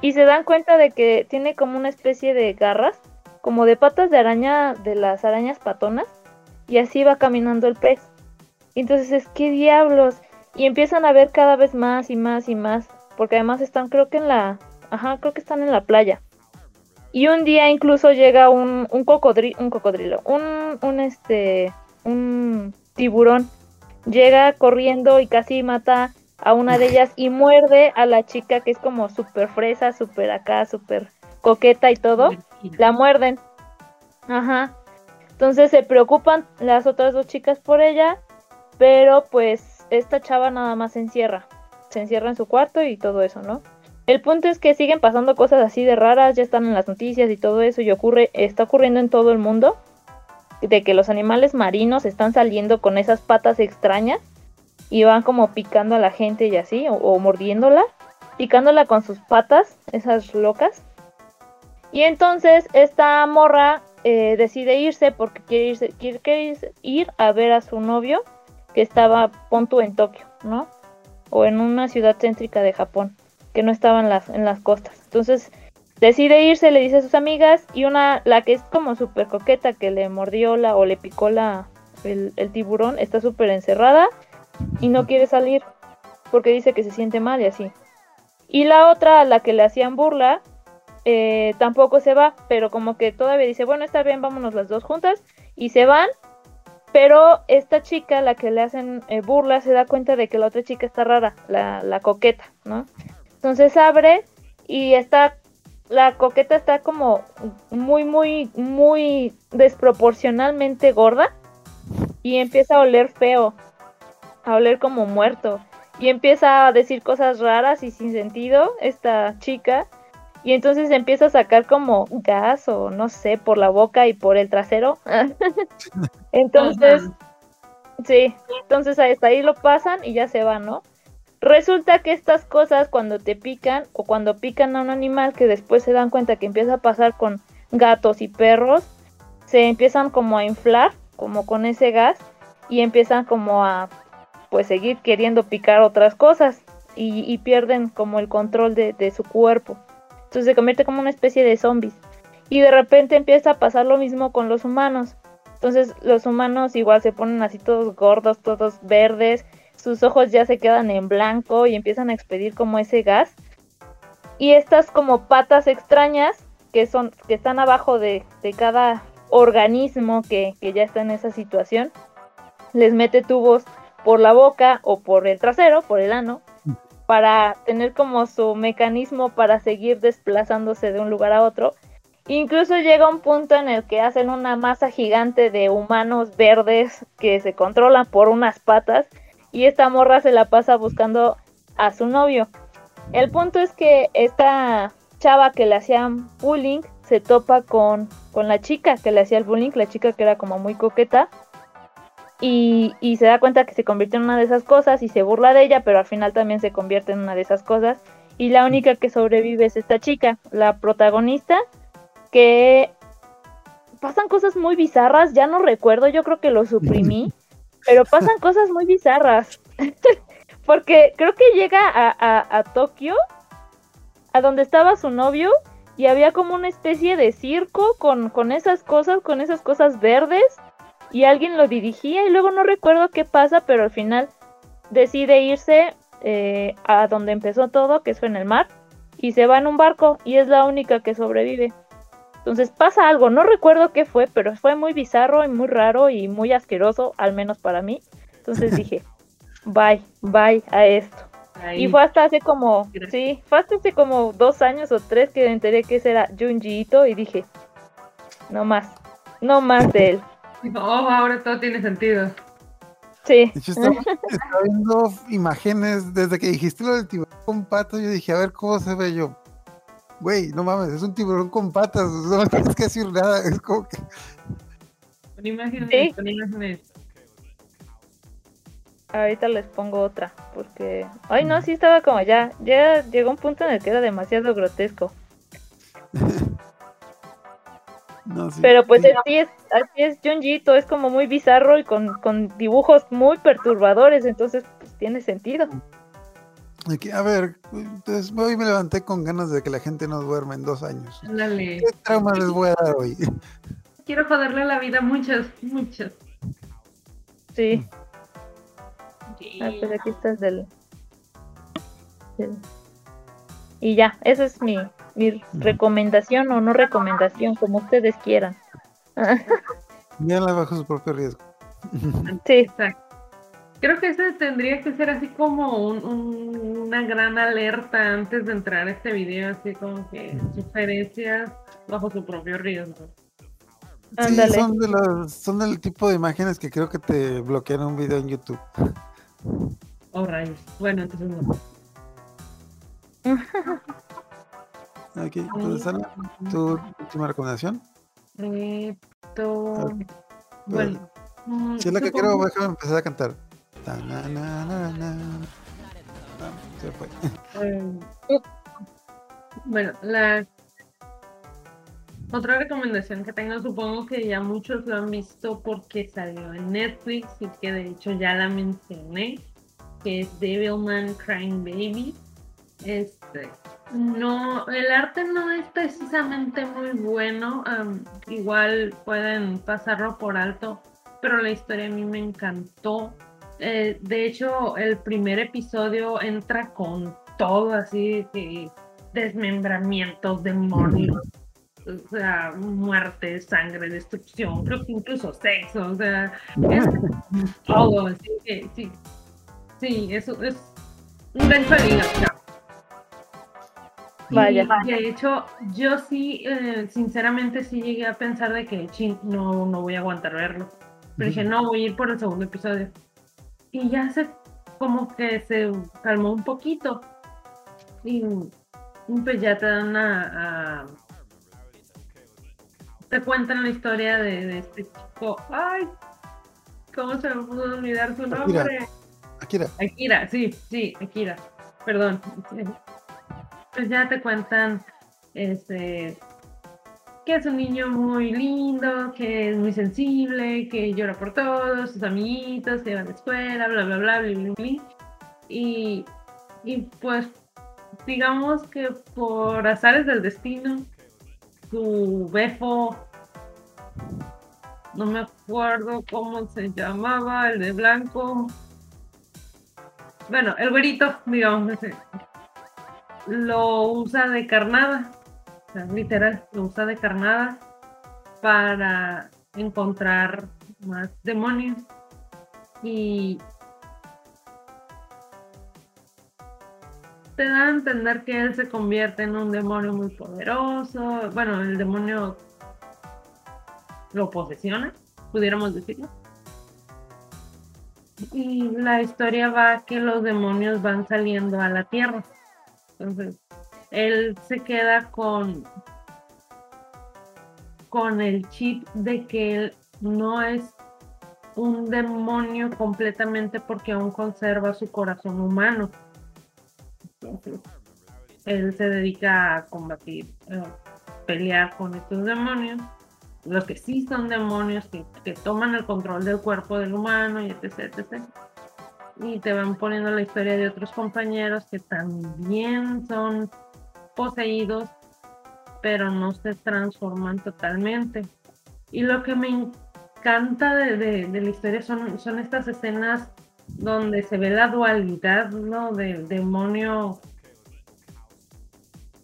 Y se dan cuenta de que tiene como una especie de garras, como de patas de araña de las arañas patonas, y así va caminando el pez. Entonces es, ¿qué diablos? Y empiezan a ver cada vez más y más y más, porque además están, creo que en la, ajá, creo que están en la playa. Y un día incluso llega un, un, cocodrilo, un cocodrilo, un, un, este, un tiburón. Llega corriendo y casi mata a una de ellas y muerde a la chica que es como súper fresa, súper acá, súper coqueta y todo. La muerden. Ajá. Entonces se preocupan las otras dos chicas por ella pero pues esta chava nada más se encierra. Se encierra en su cuarto y todo eso, ¿no? El punto es que siguen pasando cosas así de raras, ya están en las noticias y todo eso, y ocurre, está ocurriendo en todo el mundo, de que los animales marinos están saliendo con esas patas extrañas y van como picando a la gente y así, o, mordiéndola, picándola con sus patas, esas locas. Y entonces esta morra eh, decide irse porque quiere, irse, quiere ir a ver a su novio que estaba, en Tokio, ¿no? O en una ciudad céntrica de Japón, que no estaba en las, en las costas. Entonces decide irse, le dice a sus amigas, y una, la que es como súper coqueta, que le mordió la o le picó la, el, tiburón, está súper encerrada y no quiere salir porque dice que se siente mal y así. Y la otra, a la que le hacían burla, eh, tampoco se va, pero como que todavía dice, bueno, está bien, vámonos las dos juntas, y se van, pero esta chica, la que le hacen eh, burla, se da cuenta de que la otra chica está rara, la, la coqueta, ¿no? Entonces abre y está, la coqueta está como muy, muy, muy desproporcionalmente gorda y empieza a oler feo, a oler como muerto. Y empieza a decir cosas raras y sin sentido esta chica. Y entonces empieza a sacar como gas o no sé, por la boca y por el trasero. entonces, sí, entonces hasta ahí lo pasan y ya se van, ¿no? Resulta que estas cosas cuando te pican o cuando pican a un animal que después se dan cuenta que empieza a pasar con gatos y perros, se empiezan como a inflar, como con ese gas, y empiezan como a pues seguir queriendo picar otras cosas y, pierden como el control de su cuerpo. Entonces se convierte como una especie de zombies. Y de repente empieza a pasar lo mismo con los humanos. Entonces los humanos igual se ponen así todos gordos, todos verdes, sus ojos ya se quedan en blanco y empiezan a expedir como ese gas. Y estas como patas extrañas que son que están abajo de, cada organismo que, que ya está en esa situación, les mete tubos por la boca o por el trasero, por el ano, para tener como su mecanismo para seguir desplazándose de un lugar a otro. Incluso llega un punto en el que hacen una masa gigante de humanos verdes que se controlan por unas patas y esta morra se la pasa buscando a su novio. El punto es que esta chava que le hacía bullying se topa con, con la chica que le hacía el bullying, la chica que era como muy coqueta y, se da cuenta que se convierte en una de esas cosas y se burla de ella, pero al final también se convierte en una de esas cosas. Y la única que sobrevive es esta chica, la protagonista, que pasan cosas muy bizarras, ya no recuerdo, yo creo que lo suprimí, pero pasan cosas muy bizarras. Porque creo que llega a, a Tokio, a donde estaba su novio, y había como una especie de circo con, con esas cosas, con esas cosas verdes y alguien lo dirigía y luego no recuerdo qué pasa, pero al final decide irse eh, a donde empezó todo, que fue en el mar, y se va en un barco y es la única que sobrevive. Entonces pasa algo, no recuerdo qué fue, pero fue muy bizarro y muy raro y muy asqueroso, al menos para mí. Entonces dije, bye, bye a esto. Y fue hasta hace como, sí, fue hasta hace como dos años o tres que me enteré que ese era Junji Ito y dije, no más, no más de él. Oh, ahora todo tiene sentido. Sí. De hecho, estaba, estaba viendo imágenes desde que dijiste lo del tiburón con patas. Yo dije, a ver cómo se ve yo. Güey, no mames, es un tiburón con patas. No me tienes que decir nada. Es como que. Sí. con imágenes. Ahorita les pongo otra, porque... Ay, no, sí estaba como ya, ya llegó un punto en el que era demasiado grotesco. No, sí. Pero pues Sí. así es, así es Junjito, es como muy bizarro y con, con dibujos muy perturbadores, entonces pues tiene sentido. Que, a ver, entonces hoy me levanté con ganas de que la gente no duerma en dos años. Ándale. ¿Qué trauma les voy a dar hoy? Quiero joderle la vida a muchos. Sí, Sí. ah, pues aquí estás del... del- Y ya, esa es mi, mi recomendación o no recomendación, como ustedes quieran. Véanla bajo su propio riesgo. Sí, Exacto. Creo que ese tendría que ser así como un- un- una gran alerta antes de entrar a este video, así como que sugerencias bajo su propio riesgo. Sí, son, de los, son del tipo de imágenes que creo que te bloquean un video en YouTube. Oh, rayos. Bueno, entonces no. Ok, entonces, Ana, tu última recomendación. Esto. Ok. Bueno. mm, Si es la que quiero, déjame empezar a cantar. Ah, se fue. Eh, Bueno, la otra recomendación que tengo, supongo que ya muchos lo han visto porque salió en Netflix y que de hecho ya la mencioné, que es Devilman Crying Baby. Este, no, el arte no es precisamente muy bueno, igual pueden pasarlo por alto, pero la historia a mí me encantó. Eh, de hecho, el primer episodio entra con todo así desmembramientos, demonios, o sea, muerte, sangre, destrucción, creo que incluso sexo, o sea, es todo, así que sí, sí, eso es un gancho de Y. De hecho, yo sí, eh, sinceramente sí llegué a pensar de que, chin, no, no voy a aguantar verlo. Pero dije, no, voy a ir por el segundo episodio. Y ya se, como que se calmó un poquito. Y pues ya te dan a... a- te cuentan la historia de, de este chico. Ay, ¿cómo se me pudo olvidar su Akira. nombre? Akira. Akira, sí, sí, Akira. Perdón. Pues ya te cuentan este que es un niño muy lindo, que es muy sensible, que llora por todos, sus amiguitos, que va a la escuela, bla, bla, bla, bla, bla, bla. Y, y pues digamos que por azares del destino, su befo, no me acuerdo cómo se llamaba, el de blanco, bueno, el güerito, digamos, lo usa de carnada, literal, lo usa de carnada para encontrar más demonios y te da a entender que él se convierte en un demonio muy poderoso, bueno, el demonio lo posesiona, pudiéramos decirlo. Y la historia va que los demonios van saliendo a la tierra. Entonces, él se queda con, con el chip de que él no es un demonio completamente porque aún conserva su corazón humano. Entonces, él se dedica a combatir, pelear con estos demonios. Los que sí son demonios que, que toman el control del cuerpo del humano y etc, etc y te van poniendo la historia de otros compañeros que también son poseídos, pero no se transforman totalmente. Y lo que me encanta de, de- la historia son, son estas escenas donde se ve la dualidad ¿no? del demonio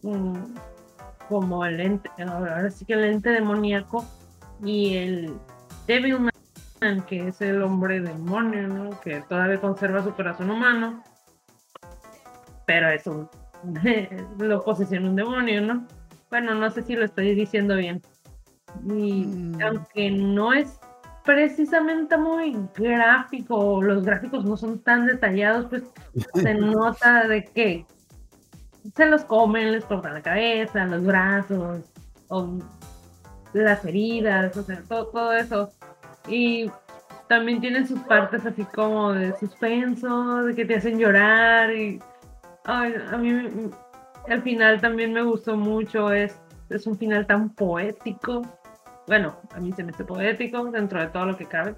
mm, como el ente, ahora sí que el ente demoníaco y el Devilman que es el hombre demonio, ¿no? Que todavía conserva su corazón humano, pero es un lo posesiona un demonio, ¿no? Bueno, no sé si lo estoy diciendo bien. Y Mm. aunque no es precisamente muy gráfico, los gráficos no son tan detallados, pues se nota de que se los comen, les cortan la cabeza, los brazos, o las heridas, o sea, todo, todo eso. Y también tienen sus partes así como de suspenso, de que te hacen llorar y ay, a mí el final también me gustó mucho, es, es un final tan poético. Bueno, a mí se me hace poético dentro de todo lo que cabe.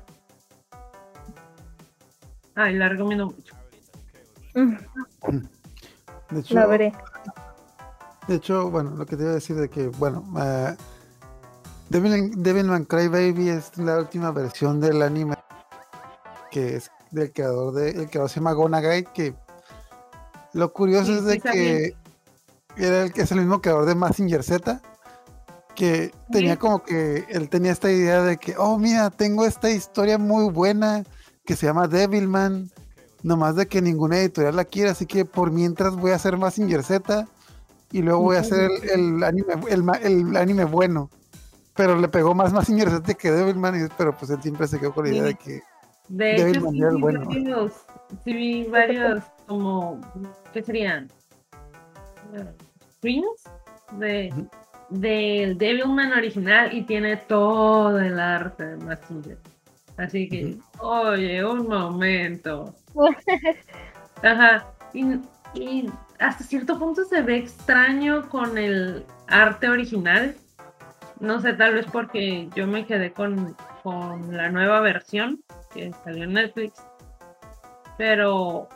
Ay, la recomiendo mucho. De hecho, La veré. De hecho, bueno, lo que te iba a decir de que, bueno, uh, Devil, Devilman Crybaby es la última versión del anime que es del creador de, el creador se llama Gonagai, que lo curioso Sí, es de sí, que era el que es el mismo creador de Massinger Z, que tenía Sí. como que él tenía esta idea de que, oh, mira, tengo esta historia muy buena que se llama Devilman, nomás de que ninguna editorial la quiere, así que por mientras voy a hacer Massinger Z y luego voy a hacer el, el anime, el, el anime bueno. Pero le pegó más Massinger Z que Devilman, y- pero pues él siempre se quedó con la idea de que De David hecho, sí, Manuel, vi bueno. varios, sí vi varios como, ¿qué serían? Screens de, Ujú. del Devilman original y tiene todo el arte de Massinger. Así que, oye, un momento. Ajá. Y, y hasta cierto punto se ve extraño con el arte original. No sé, tal vez porque yo me quedé con, con la nueva versión que salió en Netflix. Pero,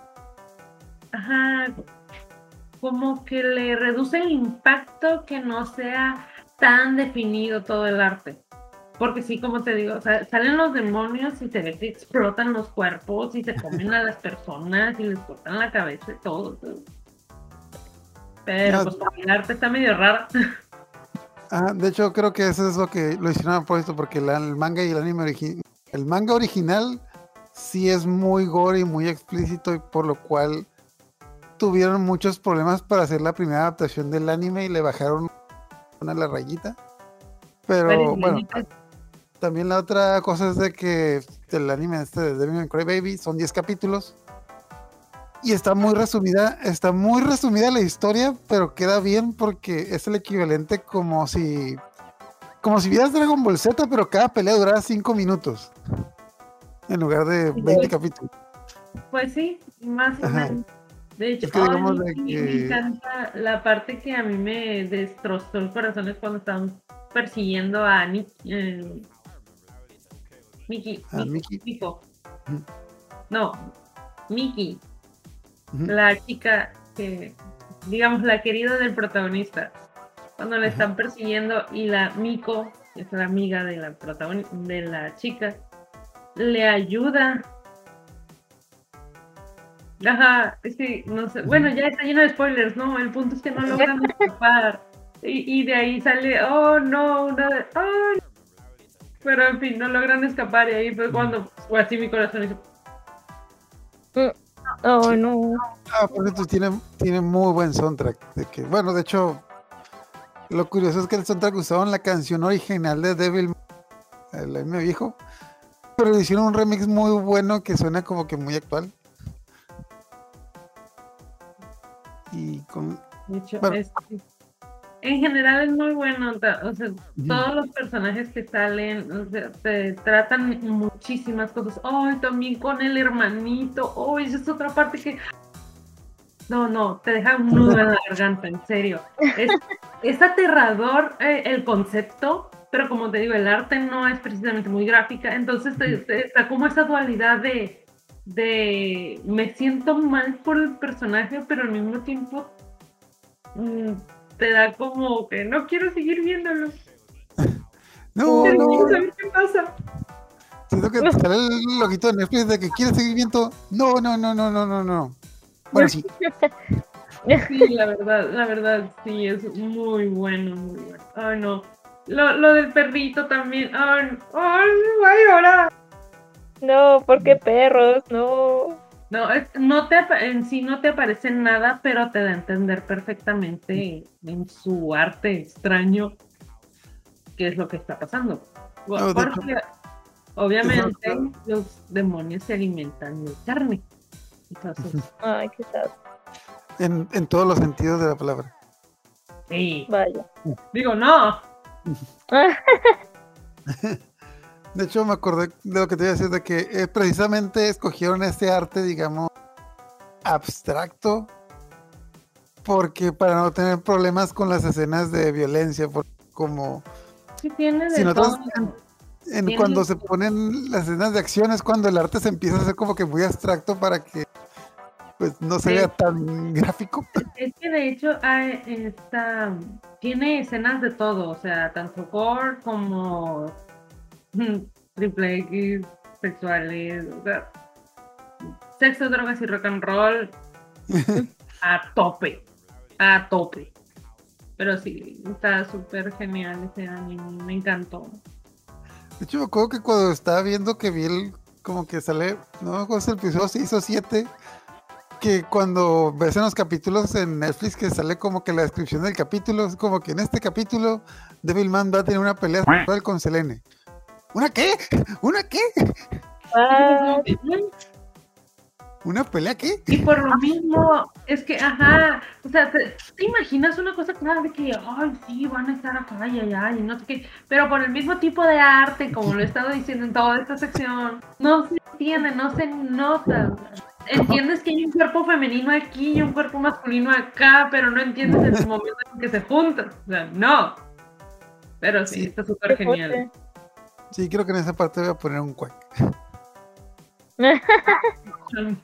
ajá, como que le reduce el impacto que no sea tan definido todo el arte. Porque sí, como te digo, salen los demonios y se ve que explotan los cuerpos y se comen a las personas y les cortan la cabeza y todo. todo. Pero No. pues el arte está medio raro. Ah, de hecho, creo que eso es lo que lo hicieron a propósito, porque la- el manga y el anime original. El manga original sí es muy gore y muy explícito, y por lo cual tuvieron muchos problemas para hacer la primera adaptación del anime y le bajaron una la rayita. Pero bueno, también la otra cosa es de que el anime este de Devil Cry Baby son 10 capítulos. Y está muy resumida, está muy resumida la historia, pero queda bien porque es el equivalente como si como si vieras Dragon Ball Z, pero cada pelea durara 5 minutos. En lugar de 20 capítulos. Pues sí, más o menos. De hecho, Es que de me que- encanta la parte que a mí me destrozó el corazón es cuando estaban persiguiendo a Nick, eh, Mickey, A Mickey. Ujú. No, Mickey, La chica que, digamos, la querida del protagonista. Cuando la están persiguiendo y la Miko, que es la amiga de la protagoni- de la chica, le ayuda. Ajá, es que no sé. Bueno, ya está lleno de spoilers, ¿no? El punto es que no logran escapar. Y, y de ahí sale, oh no, una de, oh, no". Pero en fin, no logran escapar. Y ahí fue cuando fue así mi corazón hizo. Oh, no. Ah, por cierto, tiene, tiene muy buen soundtrack. De que, bueno, de hecho, lo curioso es que el soundtrack usaban la canción original de Devil, el anime viejo, pero le hicieron un remix muy bueno que suena como que muy actual. Y con. De hecho, Bueno. es- en general es muy bueno. O sea, todos los personajes que salen o sea, te tratan muchísimas cosas. Ay, también con el hermanito. Ay, esa es otra parte que. No, no, te deja un nudo en la garganta, en serio. Es, es aterrador eh, el concepto, pero como te digo, el arte no es precisamente muy gráfica. Entonces te, te da como esa dualidad de, de me siento mal por el personaje, pero al mismo tiempo mm, te da como que no quiero seguir viéndolo. No, Pero no, quiero saber qué pasa. siento que te sale el loguito de Netflix de que quieres seguir viendo. No, no, no, no, no, no, no. Bueno, sí. Sí, la verdad, la verdad, sí, es muy bueno, muy bueno. Ay, no. Lo, lo del perrito también. Ay, no. ay, voy a llorar. No, porque perros, no. No, es- no te, en sí no te aparece nada, pero te da a entender perfectamente en su arte extraño qué es lo que está pasando. No, de Porque Obviamente los demonios se alimentan de carne. Entonces, Ay, qué sad. En, en todos los sentidos de la palabra. sí. Vaya. Digo, no. De hecho, me acordé de lo que te iba a decir, de que eh, precisamente escogieron este arte, digamos, abstracto, porque para no tener problemas con las escenas de violencia, porque como Sí tiene de si en- en Tiene- cuando se ponen las escenas de acción es cuando el arte se empieza a hacer como que muy abstracto para que pues no se Sí. vea tan gráfico. Es que de hecho hay esta, tiene escenas de todo, o sea, tanto gore como triple X, sexuales, o sea, sexo, drogas y rock and roll a tope, a tope. Pero sí, está súper genial ese anime, me encantó. De hecho, me acuerdo que cuando estaba viendo que vi el, como que sale, no me acuerdo si el episodio se hizo 7, que cuando ves en los capítulos en Netflix que sale como que la descripción del capítulo, es como que en este capítulo Devilman va a tener una pelea sexual con Selene. ¿Una qué? ¿Una qué? ¿Una pelea qué? Y por lo mismo, es que, ajá, o sea, te, te imaginas una cosa clara de que, ay, sí, van a estar acá y allá y no sé qué, pero por el mismo tipo de arte, como lo he estado diciendo en toda esta sección, no se entiende, no se nota. Entiendes que hay un cuerpo femenino aquí y un cuerpo masculino acá, pero no entiendes el momento en que se juntan. O sea, no. Pero sí, Sí. está súper genial. Sí, creo que en esa parte voy a poner un cuac.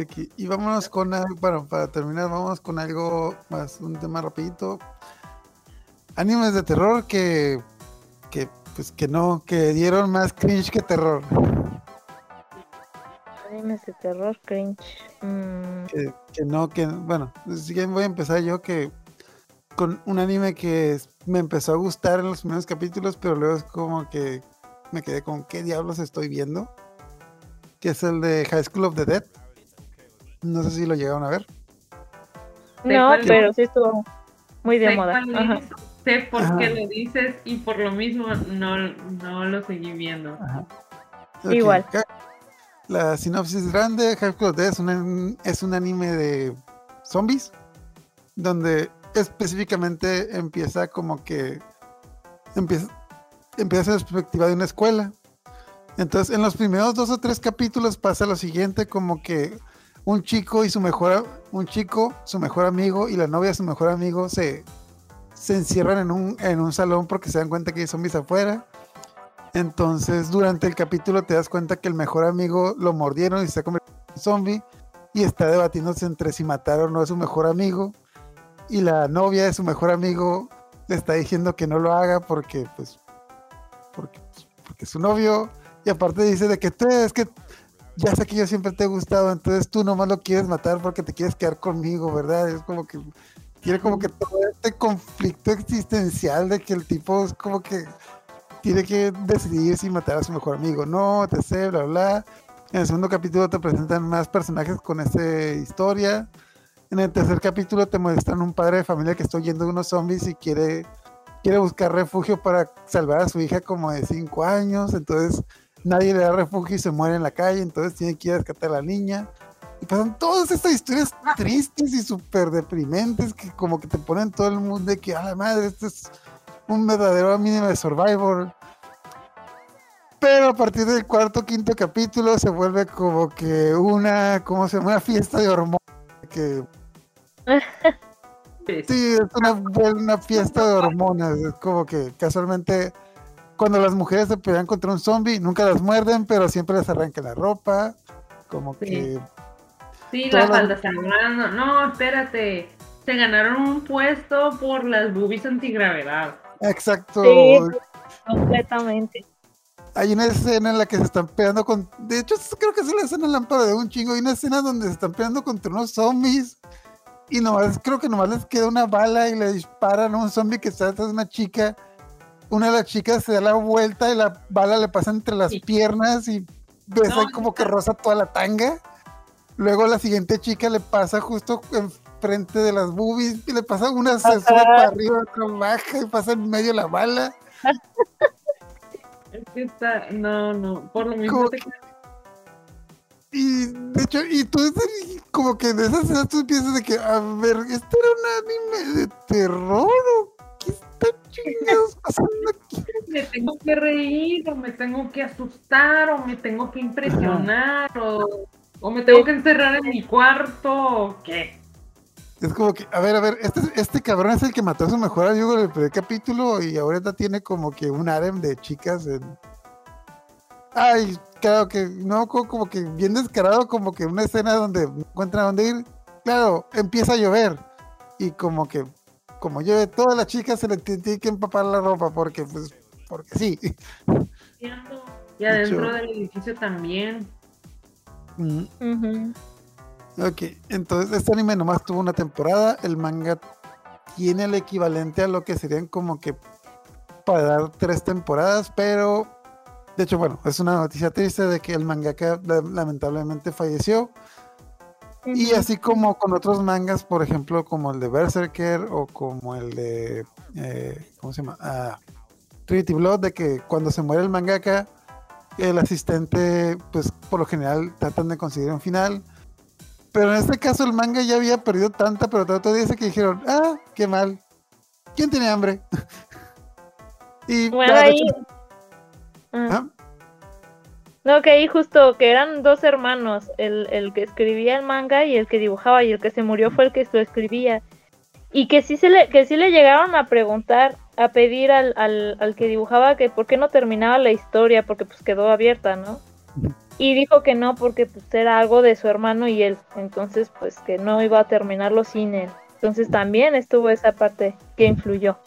Aquí. Y vámonos con algo, bueno, para terminar, vamos con algo más, un tema rapidito. Animes de terror que, que, pues que no, que dieron más cringe que terror. Animes de terror, cringe. Mm, Que, que no, que, bueno, si bien voy a empezar yo que con un anime que es- me empezó a gustar en los primeros capítulos, pero luego es como que me quedé con qué diablos estoy viendo. Que es el de High School of the Dead. No sé si lo llegaron a ver. No, pero sí estuvo muy de Sé moda. Ajá. sé por Ajá. qué lo dices y por lo mismo no, no lo seguí viendo. Igual. La sinopsis grande, High School of the Dead es un, es un anime de zombies, donde específicamente empieza como que empieza, empieza la perspectiva de una escuela. Entonces, en los primeros dos o tres capítulos pasa lo siguiente, como que un chico y su mejor, un chico, su mejor amigo y la novia de su mejor amigo se, se encierran en un, en un salón porque se dan cuenta que hay zombies afuera. Entonces, durante el capítulo te das cuenta que el mejor amigo lo mordieron y se ha convertido en zombie y está debatiéndose entre si matar o no a su mejor amigo. Y la novia de su mejor amigo le está diciendo que no lo haga porque, pues, porque, pues, porque su novio. Y aparte dice de que tú es que ya sé que yo siempre te he gustado, entonces tú nomás lo quieres matar porque te quieres quedar conmigo, ¿verdad? Es como que tiene como que todo este conflicto existencial de que el tipo es como que tiene que decidir si matar a su mejor amigo. No, te sé, bla, bla. En el segundo capítulo te presentan más personajes con esa historia. En el tercer capítulo te muestran un padre de familia que está huyendo de unos zombies y quiere, quiere buscar refugio para salvar a su hija como de 5 años. Entonces nadie le da refugio y se muere en la calle. Entonces tiene que ir a rescatar a la niña. Y pasan todas estas historias tristes y súper deprimentes que como que te ponen todo el mundo de que, a la madre, esto es un verdadero anime de Survivor. Pero a partir del cuarto quinto capítulo se vuelve como que una, ¿cómo se llama? Una fiesta de hormonas. Que Sí, es una, una fiesta de hormonas. Es como que casualmente cuando las mujeres se pelean contra un zombie, nunca las muerden, pero siempre les arrancan la ropa. Como Sí. que Sí, la las- falda sangrando. No, espérate. Se ganaron un puesto por las boobies antigravedad. exacto. Sí. Completamente. Hay una escena en la que se están peleando con. De hecho, creo que es la escena lámpara de un chingo. Hay una escena donde se están peleando contra unos zombies. Y nomás, creo que nomás les queda una bala y le disparan a un zombie que está detrás de una chica. Una de las chicas se da la vuelta y la bala le pasa entre las Sí. piernas y ves No, ahí como que rosa toda la tanga. Luego la siguiente chica le pasa justo enfrente de las boobies y le pasa una se sube para arriba, otra baja y pasa en medio la bala. está, no, no, por lo mismo te... Y de hecho, y tú como que de esas escenas tú piensas de que, a ver, ¿esto era un anime de terror o qué está chingados pasando aquí? Me tengo que reír, o me tengo que asustar, o me tengo que impresionar, o, o, me tengo que encerrar en mi cuarto, o qué. Es como que, a ver, a ver, este, este cabrón es el que mató a su mejor amigo en el primer capítulo y ahorita tiene como que un harem de chicas en... Ay, claro que, no, como que bien descarado, como que una escena donde encuentran dónde ir. Claro, empieza a llover y como que, como llueve, todas las chicas se le tienen que empapar la ropa porque, pues, porque sí. Y adentro del edificio también. Ok, entonces este anime nomás tuvo una temporada. El manga tiene el equivalente a lo que serían como que para dar tres temporadas, pero de hecho, bueno, es una noticia triste de que el mangaka lamentablemente falleció. Y así como con otros mangas, por ejemplo, como el de Berserker o como el de, eh, ¿cómo se llama? Ah, Trinity Blood, de que cuando se muere el mangaka, el asistente, pues por lo general tratan de conseguir un final pero en este caso el manga ya había perdido tanta, pero todo dice que dijeron, ah, qué mal. ¿Quién tiene hambre? y bueno, ahí... Ah. ¿Ah? No, que ahí justo que eran dos hermanos, el, el, que escribía el manga y el que dibujaba, y el que se murió fue el que lo escribía. Y que sí, se le, que sí le llegaron a preguntar, a pedir al, al, al que dibujaba que por qué no terminaba la historia, porque pues quedó abierta, ¿no? Y dijo que no porque pues era algo de su hermano y él, entonces pues que no iba a terminarlo sin él. Entonces también estuvo esa parte que influyó.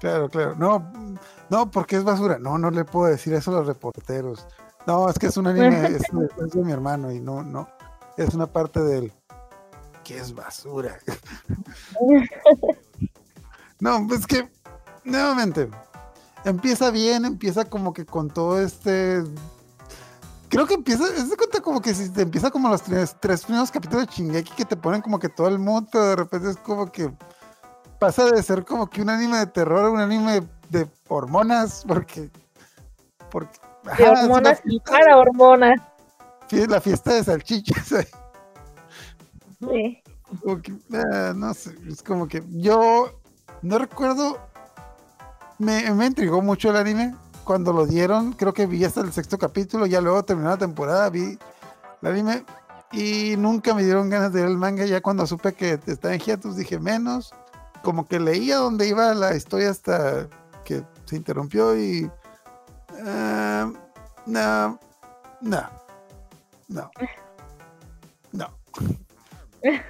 Claro, claro. No, no, porque es basura. No, no le puedo decir eso a los reporteros. No, es que es un anime, es, de mi hermano y no, no. Es una parte del que es basura. no, pues que, nuevamente, empieza bien, empieza como que con todo este creo que empieza, es de cuenta como que si te empieza como los tres, tres primeros capítulos de Shingeki que te ponen como que todo el mundo, pero de repente es como que pasa de ser como que un anime de terror a un anime de, hormonas, porque... porque de hormonas y para hormonas. La fiesta de salchichas. Sí. Ah, no sé, es como que yo no recuerdo, me, me intrigó mucho el anime, cuando lo dieron, creo que vi hasta el sexto capítulo, ya luego terminó la temporada, vi el anime y nunca me dieron ganas de ver el manga. Ya cuando supe que estaba en hiatus dije menos. Como que leía dónde iba la historia hasta que se interrumpió y. Uh, no, no, no, no.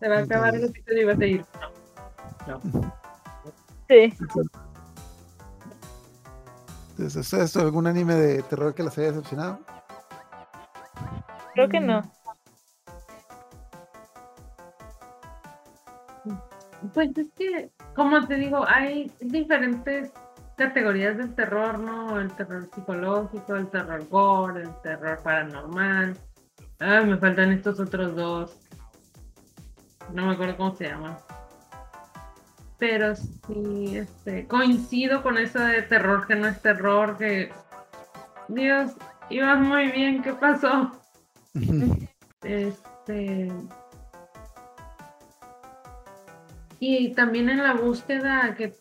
Se va a acabar el episodio y va a seguir. No. no. Sí. ¿Es esto algún anime de terror que las haya decepcionado? Creo que no. Pues es que, como te digo, hay diferentes categorías del terror, ¿no? El terror psicológico, el terror gore, el terror paranormal. Ah, me faltan estos otros dos. No me acuerdo cómo se llaman pero sí, este, coincido con eso de terror que no es terror, que Dios, ibas muy bien, ¿qué pasó? este y también en la búsqueda que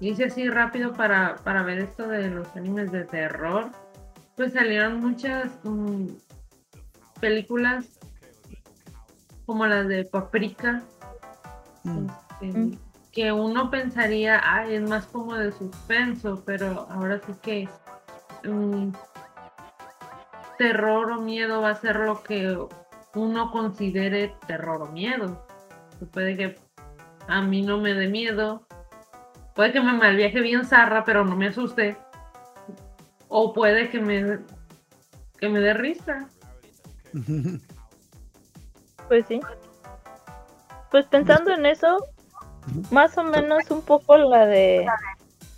hice así rápido para, para ver esto de los animes de terror, pues salieron muchas mm, películas como las de Paprika. Mm. Este, mm que uno pensaría, ay, es más como de suspenso, pero ahora sí que um, terror o miedo va a ser lo que uno considere terror o miedo. Puede que a mí no me dé miedo, puede que me malviaje bien zarra, pero no me asuste. O puede que me, que me dé risa. Pues sí. Pues pensando en eso, más o menos un poco la de...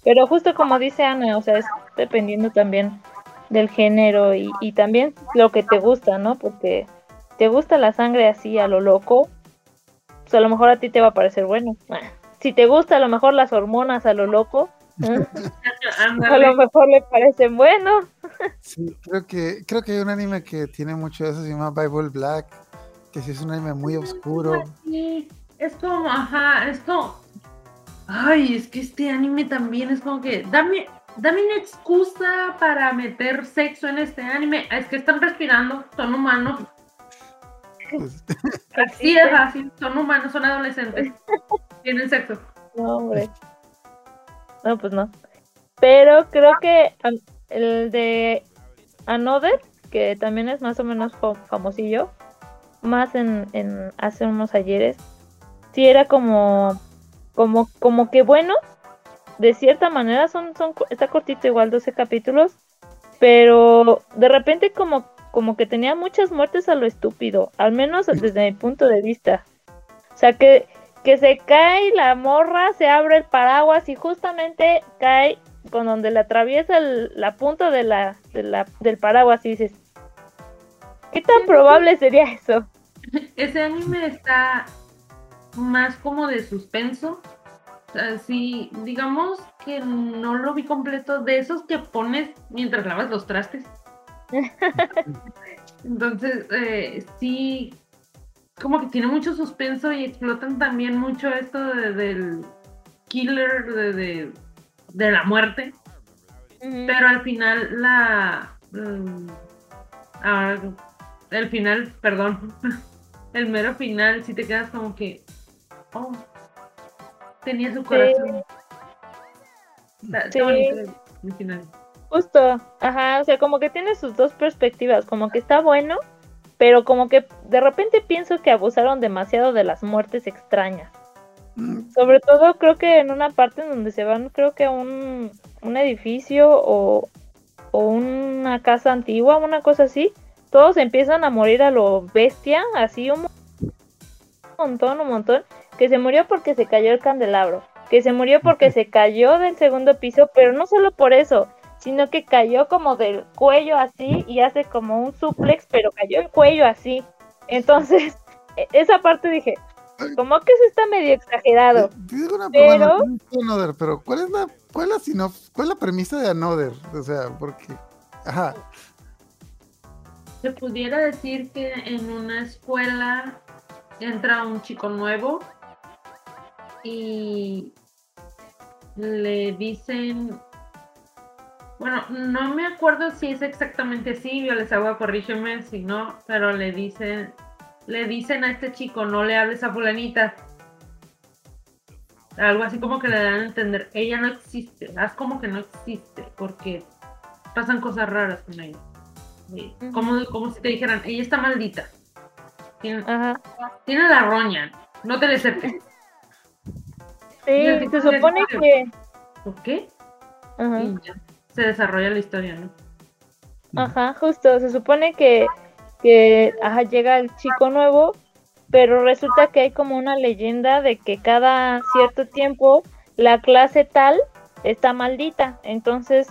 Pero justo como dice Ana, o sea, es dependiendo también del género y, y también lo que te gusta, ¿no? Porque te gusta la sangre así a lo loco, pues a lo mejor a ti te va a parecer bueno. Si te gusta a lo mejor las hormonas a lo loco. A lo mejor le parecen buenos. Sí, creo que, creo que hay un anime que tiene mucho de eso, se llama Bible Black, que sí es un anime muy oscuro. Sí, es como, ajá, es como. Ay, es que este anime también es como que. Dame, dame una excusa para meter sexo en este anime. Es que están respirando, son humanos. Pues, Así es fácil, son humanos, son adolescentes. Tienen sexo. No, hombre. No, pues no. Pero creo que el de Another, que también es más o menos fa- famosillo, más en, en hace unos ayeres, sí era como, como, como que bueno, de cierta manera son, son, está cortito igual 12 capítulos, pero de repente como, como que tenía muchas muertes a lo estúpido, al menos desde mi punto de vista. O sea que, que se cae la morra, se abre el paraguas y justamente cae con donde le atraviesa el- la punta de la, de la- del paraguas y dices, ¿qué tan probable sería eso? Ese anime está más como de suspenso. O sea, sí, digamos que no lo vi completo de esos que pones mientras lavas los trastes. Entonces, eh, sí, como que tiene mucho suspenso y explotan también mucho esto de- del killer, de, de, de la muerte. Pero al final la... ah, el final, perdón. El mero final, si te quedas como que... Oh, tenía su corazón. Está, está Sí. bonito el, el final. Justo, ajá, o sea, como que tiene sus dos perspectivas, como que está bueno, pero como que de repente pienso que abusaron demasiado de las muertes extrañas. mm, Sobre todo creo que en una parte en donde se van, creo que a un, un edificio o, o una casa antigua, una cosa así, todos empiezan a morir a lo bestia, así un montón, un montón, que se murió porque se cayó el candelabro, que se murió porque se cayó del segundo piso, pero no solo por eso, sino que cayó como del cuello así y hace como un suplex, pero cayó el cuello así. Entonces, e- esa parte dije, como que eso está medio exagerado. eh, digo una pero- Another, pero ¿cuál es la, cuál es la sinop- cuál es la premisa de Another? O sea, porque, ajá, Se pudiera decir que en una escuela entra un chico nuevo y le dicen, bueno, no me acuerdo si es exactamente así, les hago corrígeme si no, pero le dicen, le dicen a este chico, no le hables a fulanita. Algo así como que le dan a entender, ella no existe, haz como que no existe, porque pasan cosas raras con ella. Sí. Como, como si te dijeran, ella está maldita. Tiene, la roña, no te le acerques. Sí, Yo se supone que-. ¿Por qué? Se desarrolla la historia, ¿no? Ajá, justo, se supone que, que ajá, llega el chico nuevo, pero resulta que hay como una leyenda de que cada cierto tiempo la clase tal está maldita, entonces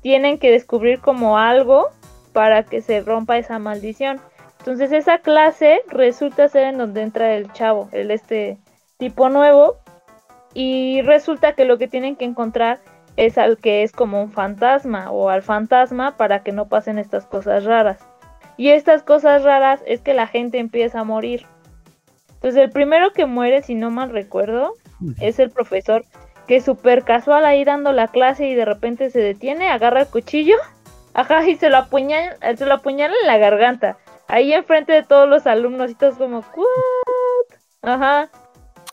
tienen que descubrir como algo para que se rompa esa maldición. Entonces esa clase resulta ser en donde entra el chavo, el este tipo nuevo, y resulta que lo que tienen que encontrar es al que es como un fantasma o al fantasma para que no pasen estas cosas raras. Y estas cosas raras es que la gente empieza a morir. Entonces el primero que muere, si no mal recuerdo, es el profesor que es súper casual ahí dando la clase y de repente se detiene, agarra el cuchillo, ajá, y se lo apuñala, se lo apuñala en la garganta. Ahí enfrente de todos los alumnos y todos como, ¿what? Ajá.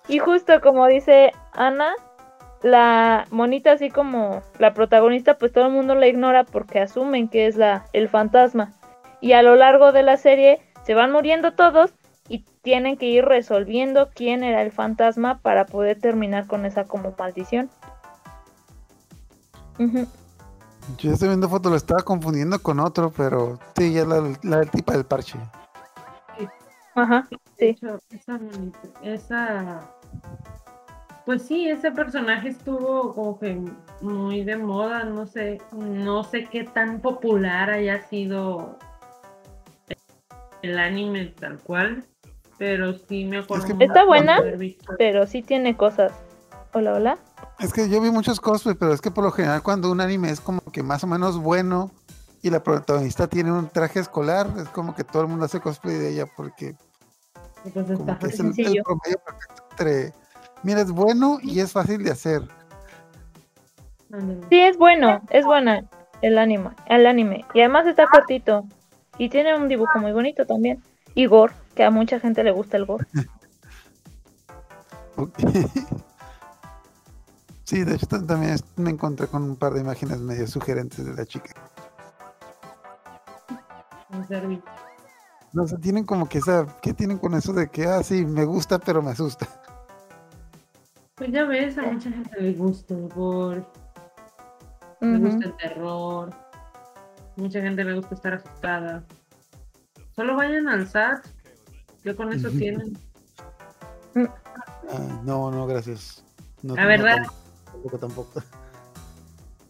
Y justo como dice Ana, la monita así como la protagonista, pues todo el mundo la ignora porque asumen que es la, el fantasma. Y a lo largo de la serie se van muriendo todos y tienen que ir resolviendo quién era el fantasma para poder terminar con esa como maldición. Yo estoy viendo fotos, lo estaba confundiendo con otro, pero sí, ya es la, la del tipo del parche. Ajá, sí. esa, monita- esa. Pues sí, ese personaje estuvo como que muy de moda, no sé, no sé qué tan popular haya sido el anime tal cual, pero sí me acuerdo. que- mucho ¿Está buena? Pero sí tiene cosas. Hola, hola. Es que yo vi muchos cosplay, pero es que por lo general cuando un anime es como que más o menos bueno y la protagonista tiene un traje escolar, es como que todo el mundo hace cosplay de ella porque Entonces como está que es el, el sencillo. promedio perfecto entre, mira, es bueno y es fácil de hacer. Sí, es bueno, es buena el anime, el anime. Y además está cortito. Y tiene un dibujo muy bonito también. Y gore, que a mucha gente le gusta el gore. Sí, de hecho ta- también me encontré con un par de imágenes medio sugerentes de la chica. No sé, tienen como que esa, ¿qué tienen con eso de que, ah, sí, me gusta, pero me asusta? Pues ya ves, a mucha gente le gusta el gore, le Ujú. gusta el terror, mucha gente le gusta estar asustada. Solo vayan al SAT, que con eso tienen. Ah, no, no, gracias. No, La no verdad. Tampoco, tampoco.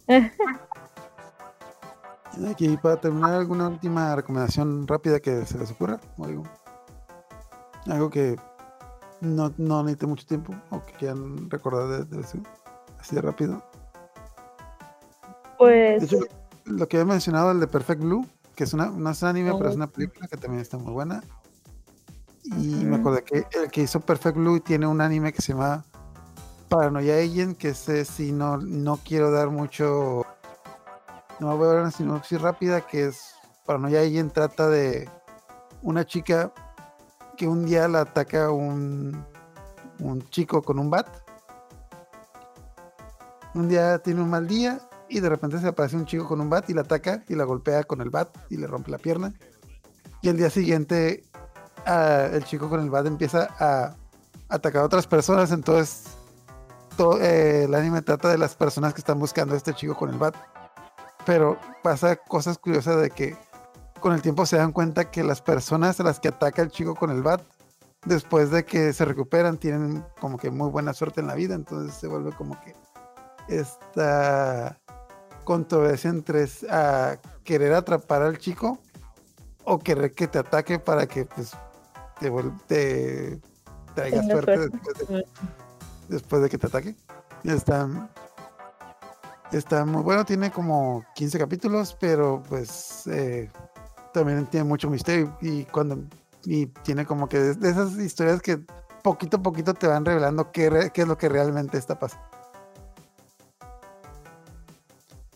Aquí para terminar, ¿alguna última recomendación rápida que se les ocurra? ¿O algo? Algo que no, no necesite mucho tiempo o que quieran recordar de, de así de rápido. Pues hecho, lo que he mencionado, el de Perfect Blue, que es una, no es anime, pero es una película que también está muy buena. Y me acordé que el que hizo Perfect Blue tiene un anime que se llama Paranoia Agent, que ese sí no, no quiero dar mucho. No voy a dar una sinopsis rápida, que es Paranoia Agent trata de una chica que un día la ataca un, un chico con un bat. Un día tiene un mal día y de repente se aparece un chico con un bat y la ataca y la golpea con el bat y le rompe la pierna. Y el día siguiente ah, el chico con el bat empieza a atacar a otras personas, entonces todo, eh, el anime trata de las personas que están buscando a este chico con el bat. Pero pasa cosas curiosas de que con el tiempo se dan cuenta que las personas a las que ataca el chico con el bat, después de que se recuperan, tienen como que muy buena suerte en la vida, entonces se vuelve como que esta controversia entre a querer atrapar al chico o querer que te ataque para que pues te, te traiga Tenga suerte. Después, de, después de que te ataque. Está, está muy bueno, tiene como 15 capítulos, pero pues eh, también tiene mucho misterio y cuando y tiene como que de, de esas historias que poquito a poquito te van revelando qué, re- qué es lo que realmente está pasando.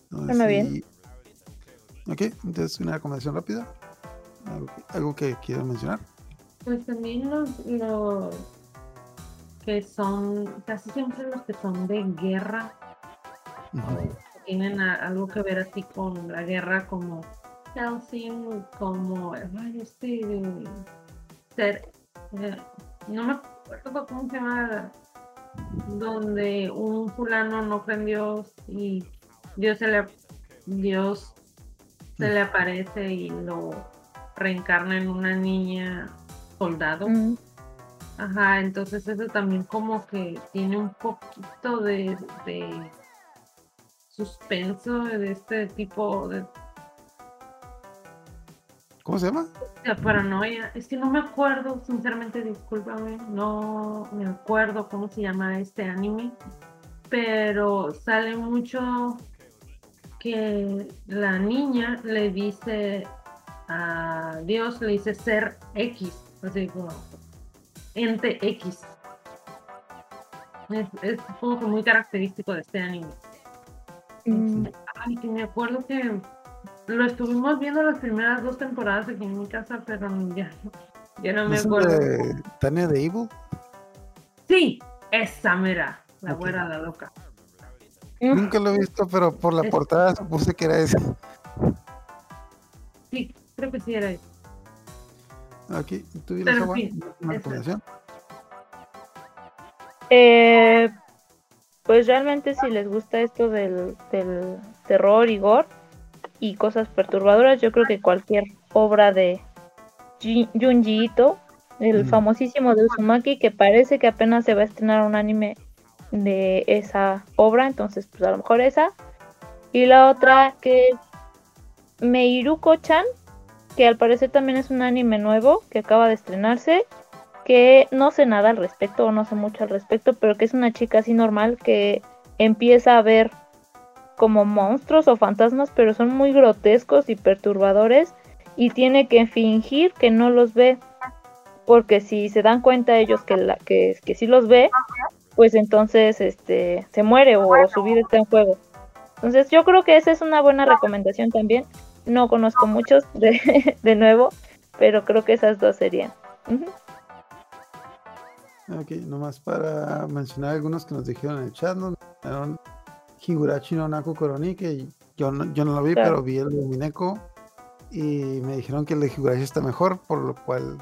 Suena bien. Ok, entonces una recomendación rápida. Algo que, algo que quieras mencionar. Pues también los, los que son, casi siempre los que son de guerra, tienen a- algo que ver así con la guerra, como Helsing, como ay, este ser, eh, no me acuerdo cómo se llama, donde un fulano no cree en Dios y Dios se le Dios se le aparece y lo reencarna en una niña soldado. Mm, Ajá, entonces eso también como que tiene un poquito de, de suspenso de este tipo de, ¿Cómo se llama? de paranoia. Es que no me acuerdo, sinceramente, discúlpame, no me acuerdo cómo se llama este anime, pero sale mucho que la niña le dice a Dios, le dice ser X, así como ente X. Es, es como que muy característico de este anime. mm, Ay, que me acuerdo que lo estuvimos viendo las primeras dos temporadas aquí en mi casa, pero ya, ya no ¿No me acuerdo. de Tania de Evil? Sí, esa mera, la Ok. güera la loca. Nunca lo he visto, pero por la Es- portada supuse que era ese. Sí, creo que sí era esa. Aquí, ¿tú y Pero la sí, ¿Una recomendación? Eh, pues realmente si les gusta esto del, del terror y gore y cosas perturbadoras, yo creo que cualquier obra de Ji- Junji Ito, el Mm. famosísimo de Uzumaki, que parece que apenas se va a estrenar un anime de esa obra, entonces pues a lo mejor esa. Y la otra que es Meiruko-chan, que al parecer también es un anime nuevo que acaba de estrenarse que no sé nada al respecto o no sé mucho al respecto, pero que es una chica así normal que empieza a ver como monstruos o fantasmas, pero son muy grotescos y perturbadores y tiene que fingir que no los ve, porque si se dan cuenta ellos que la que, que sí los ve, pues entonces este se muere o su vida está en juego. Entonces yo creo que esa es una buena recomendación también. No conozco muchos de, de nuevo, pero creo que esas dos serían. Ok, nomás para mencionar algunos que nos dijeron en el chat, nos Higurashi no Naku Koroni, que yo no, yo no lo vi, pero vi el de Mineko y me dijeron que el de Higurashi está mejor, por lo cual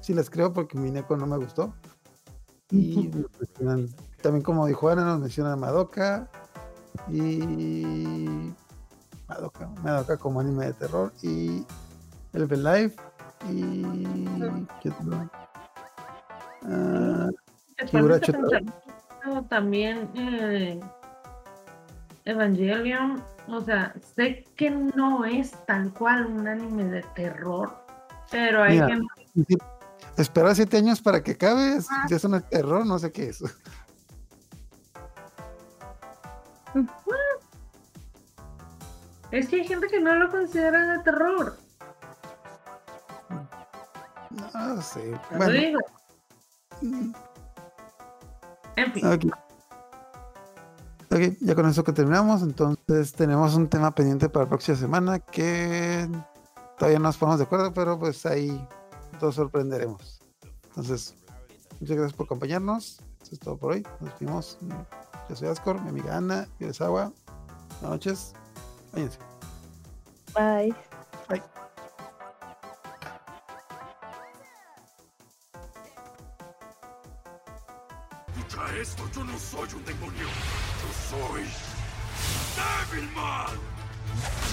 sí les creo porque Mineko no me gustó. Y también como dijo Ana, nos menciona Madoka y Madoka, Madoka como anime de terror y el Life y ¿qué? Uh, también eh, Evangelion, o sea, sé que no es tal cual un anime de terror, pero hay que... Esperar siete años para que acabe, ah. no es terror, no sé qué es. Es que hay gente que no lo considera de terror. No sé. Bueno. En fin. Okay. Ok, ya con eso que terminamos, entonces tenemos un tema pendiente para la próxima semana que todavía no nos ponemos de acuerdo, pero pues ahí todos sorprenderemos. Entonces, muchas gracias por acompañarnos. Eso es todo por hoy. Nos vemos. Yo soy Ascor, mi amiga Ana, y Agua. Buenas noches. Váyanse. Bye. Bye. esto, yo no soy un demonio. Yo soy Devilman.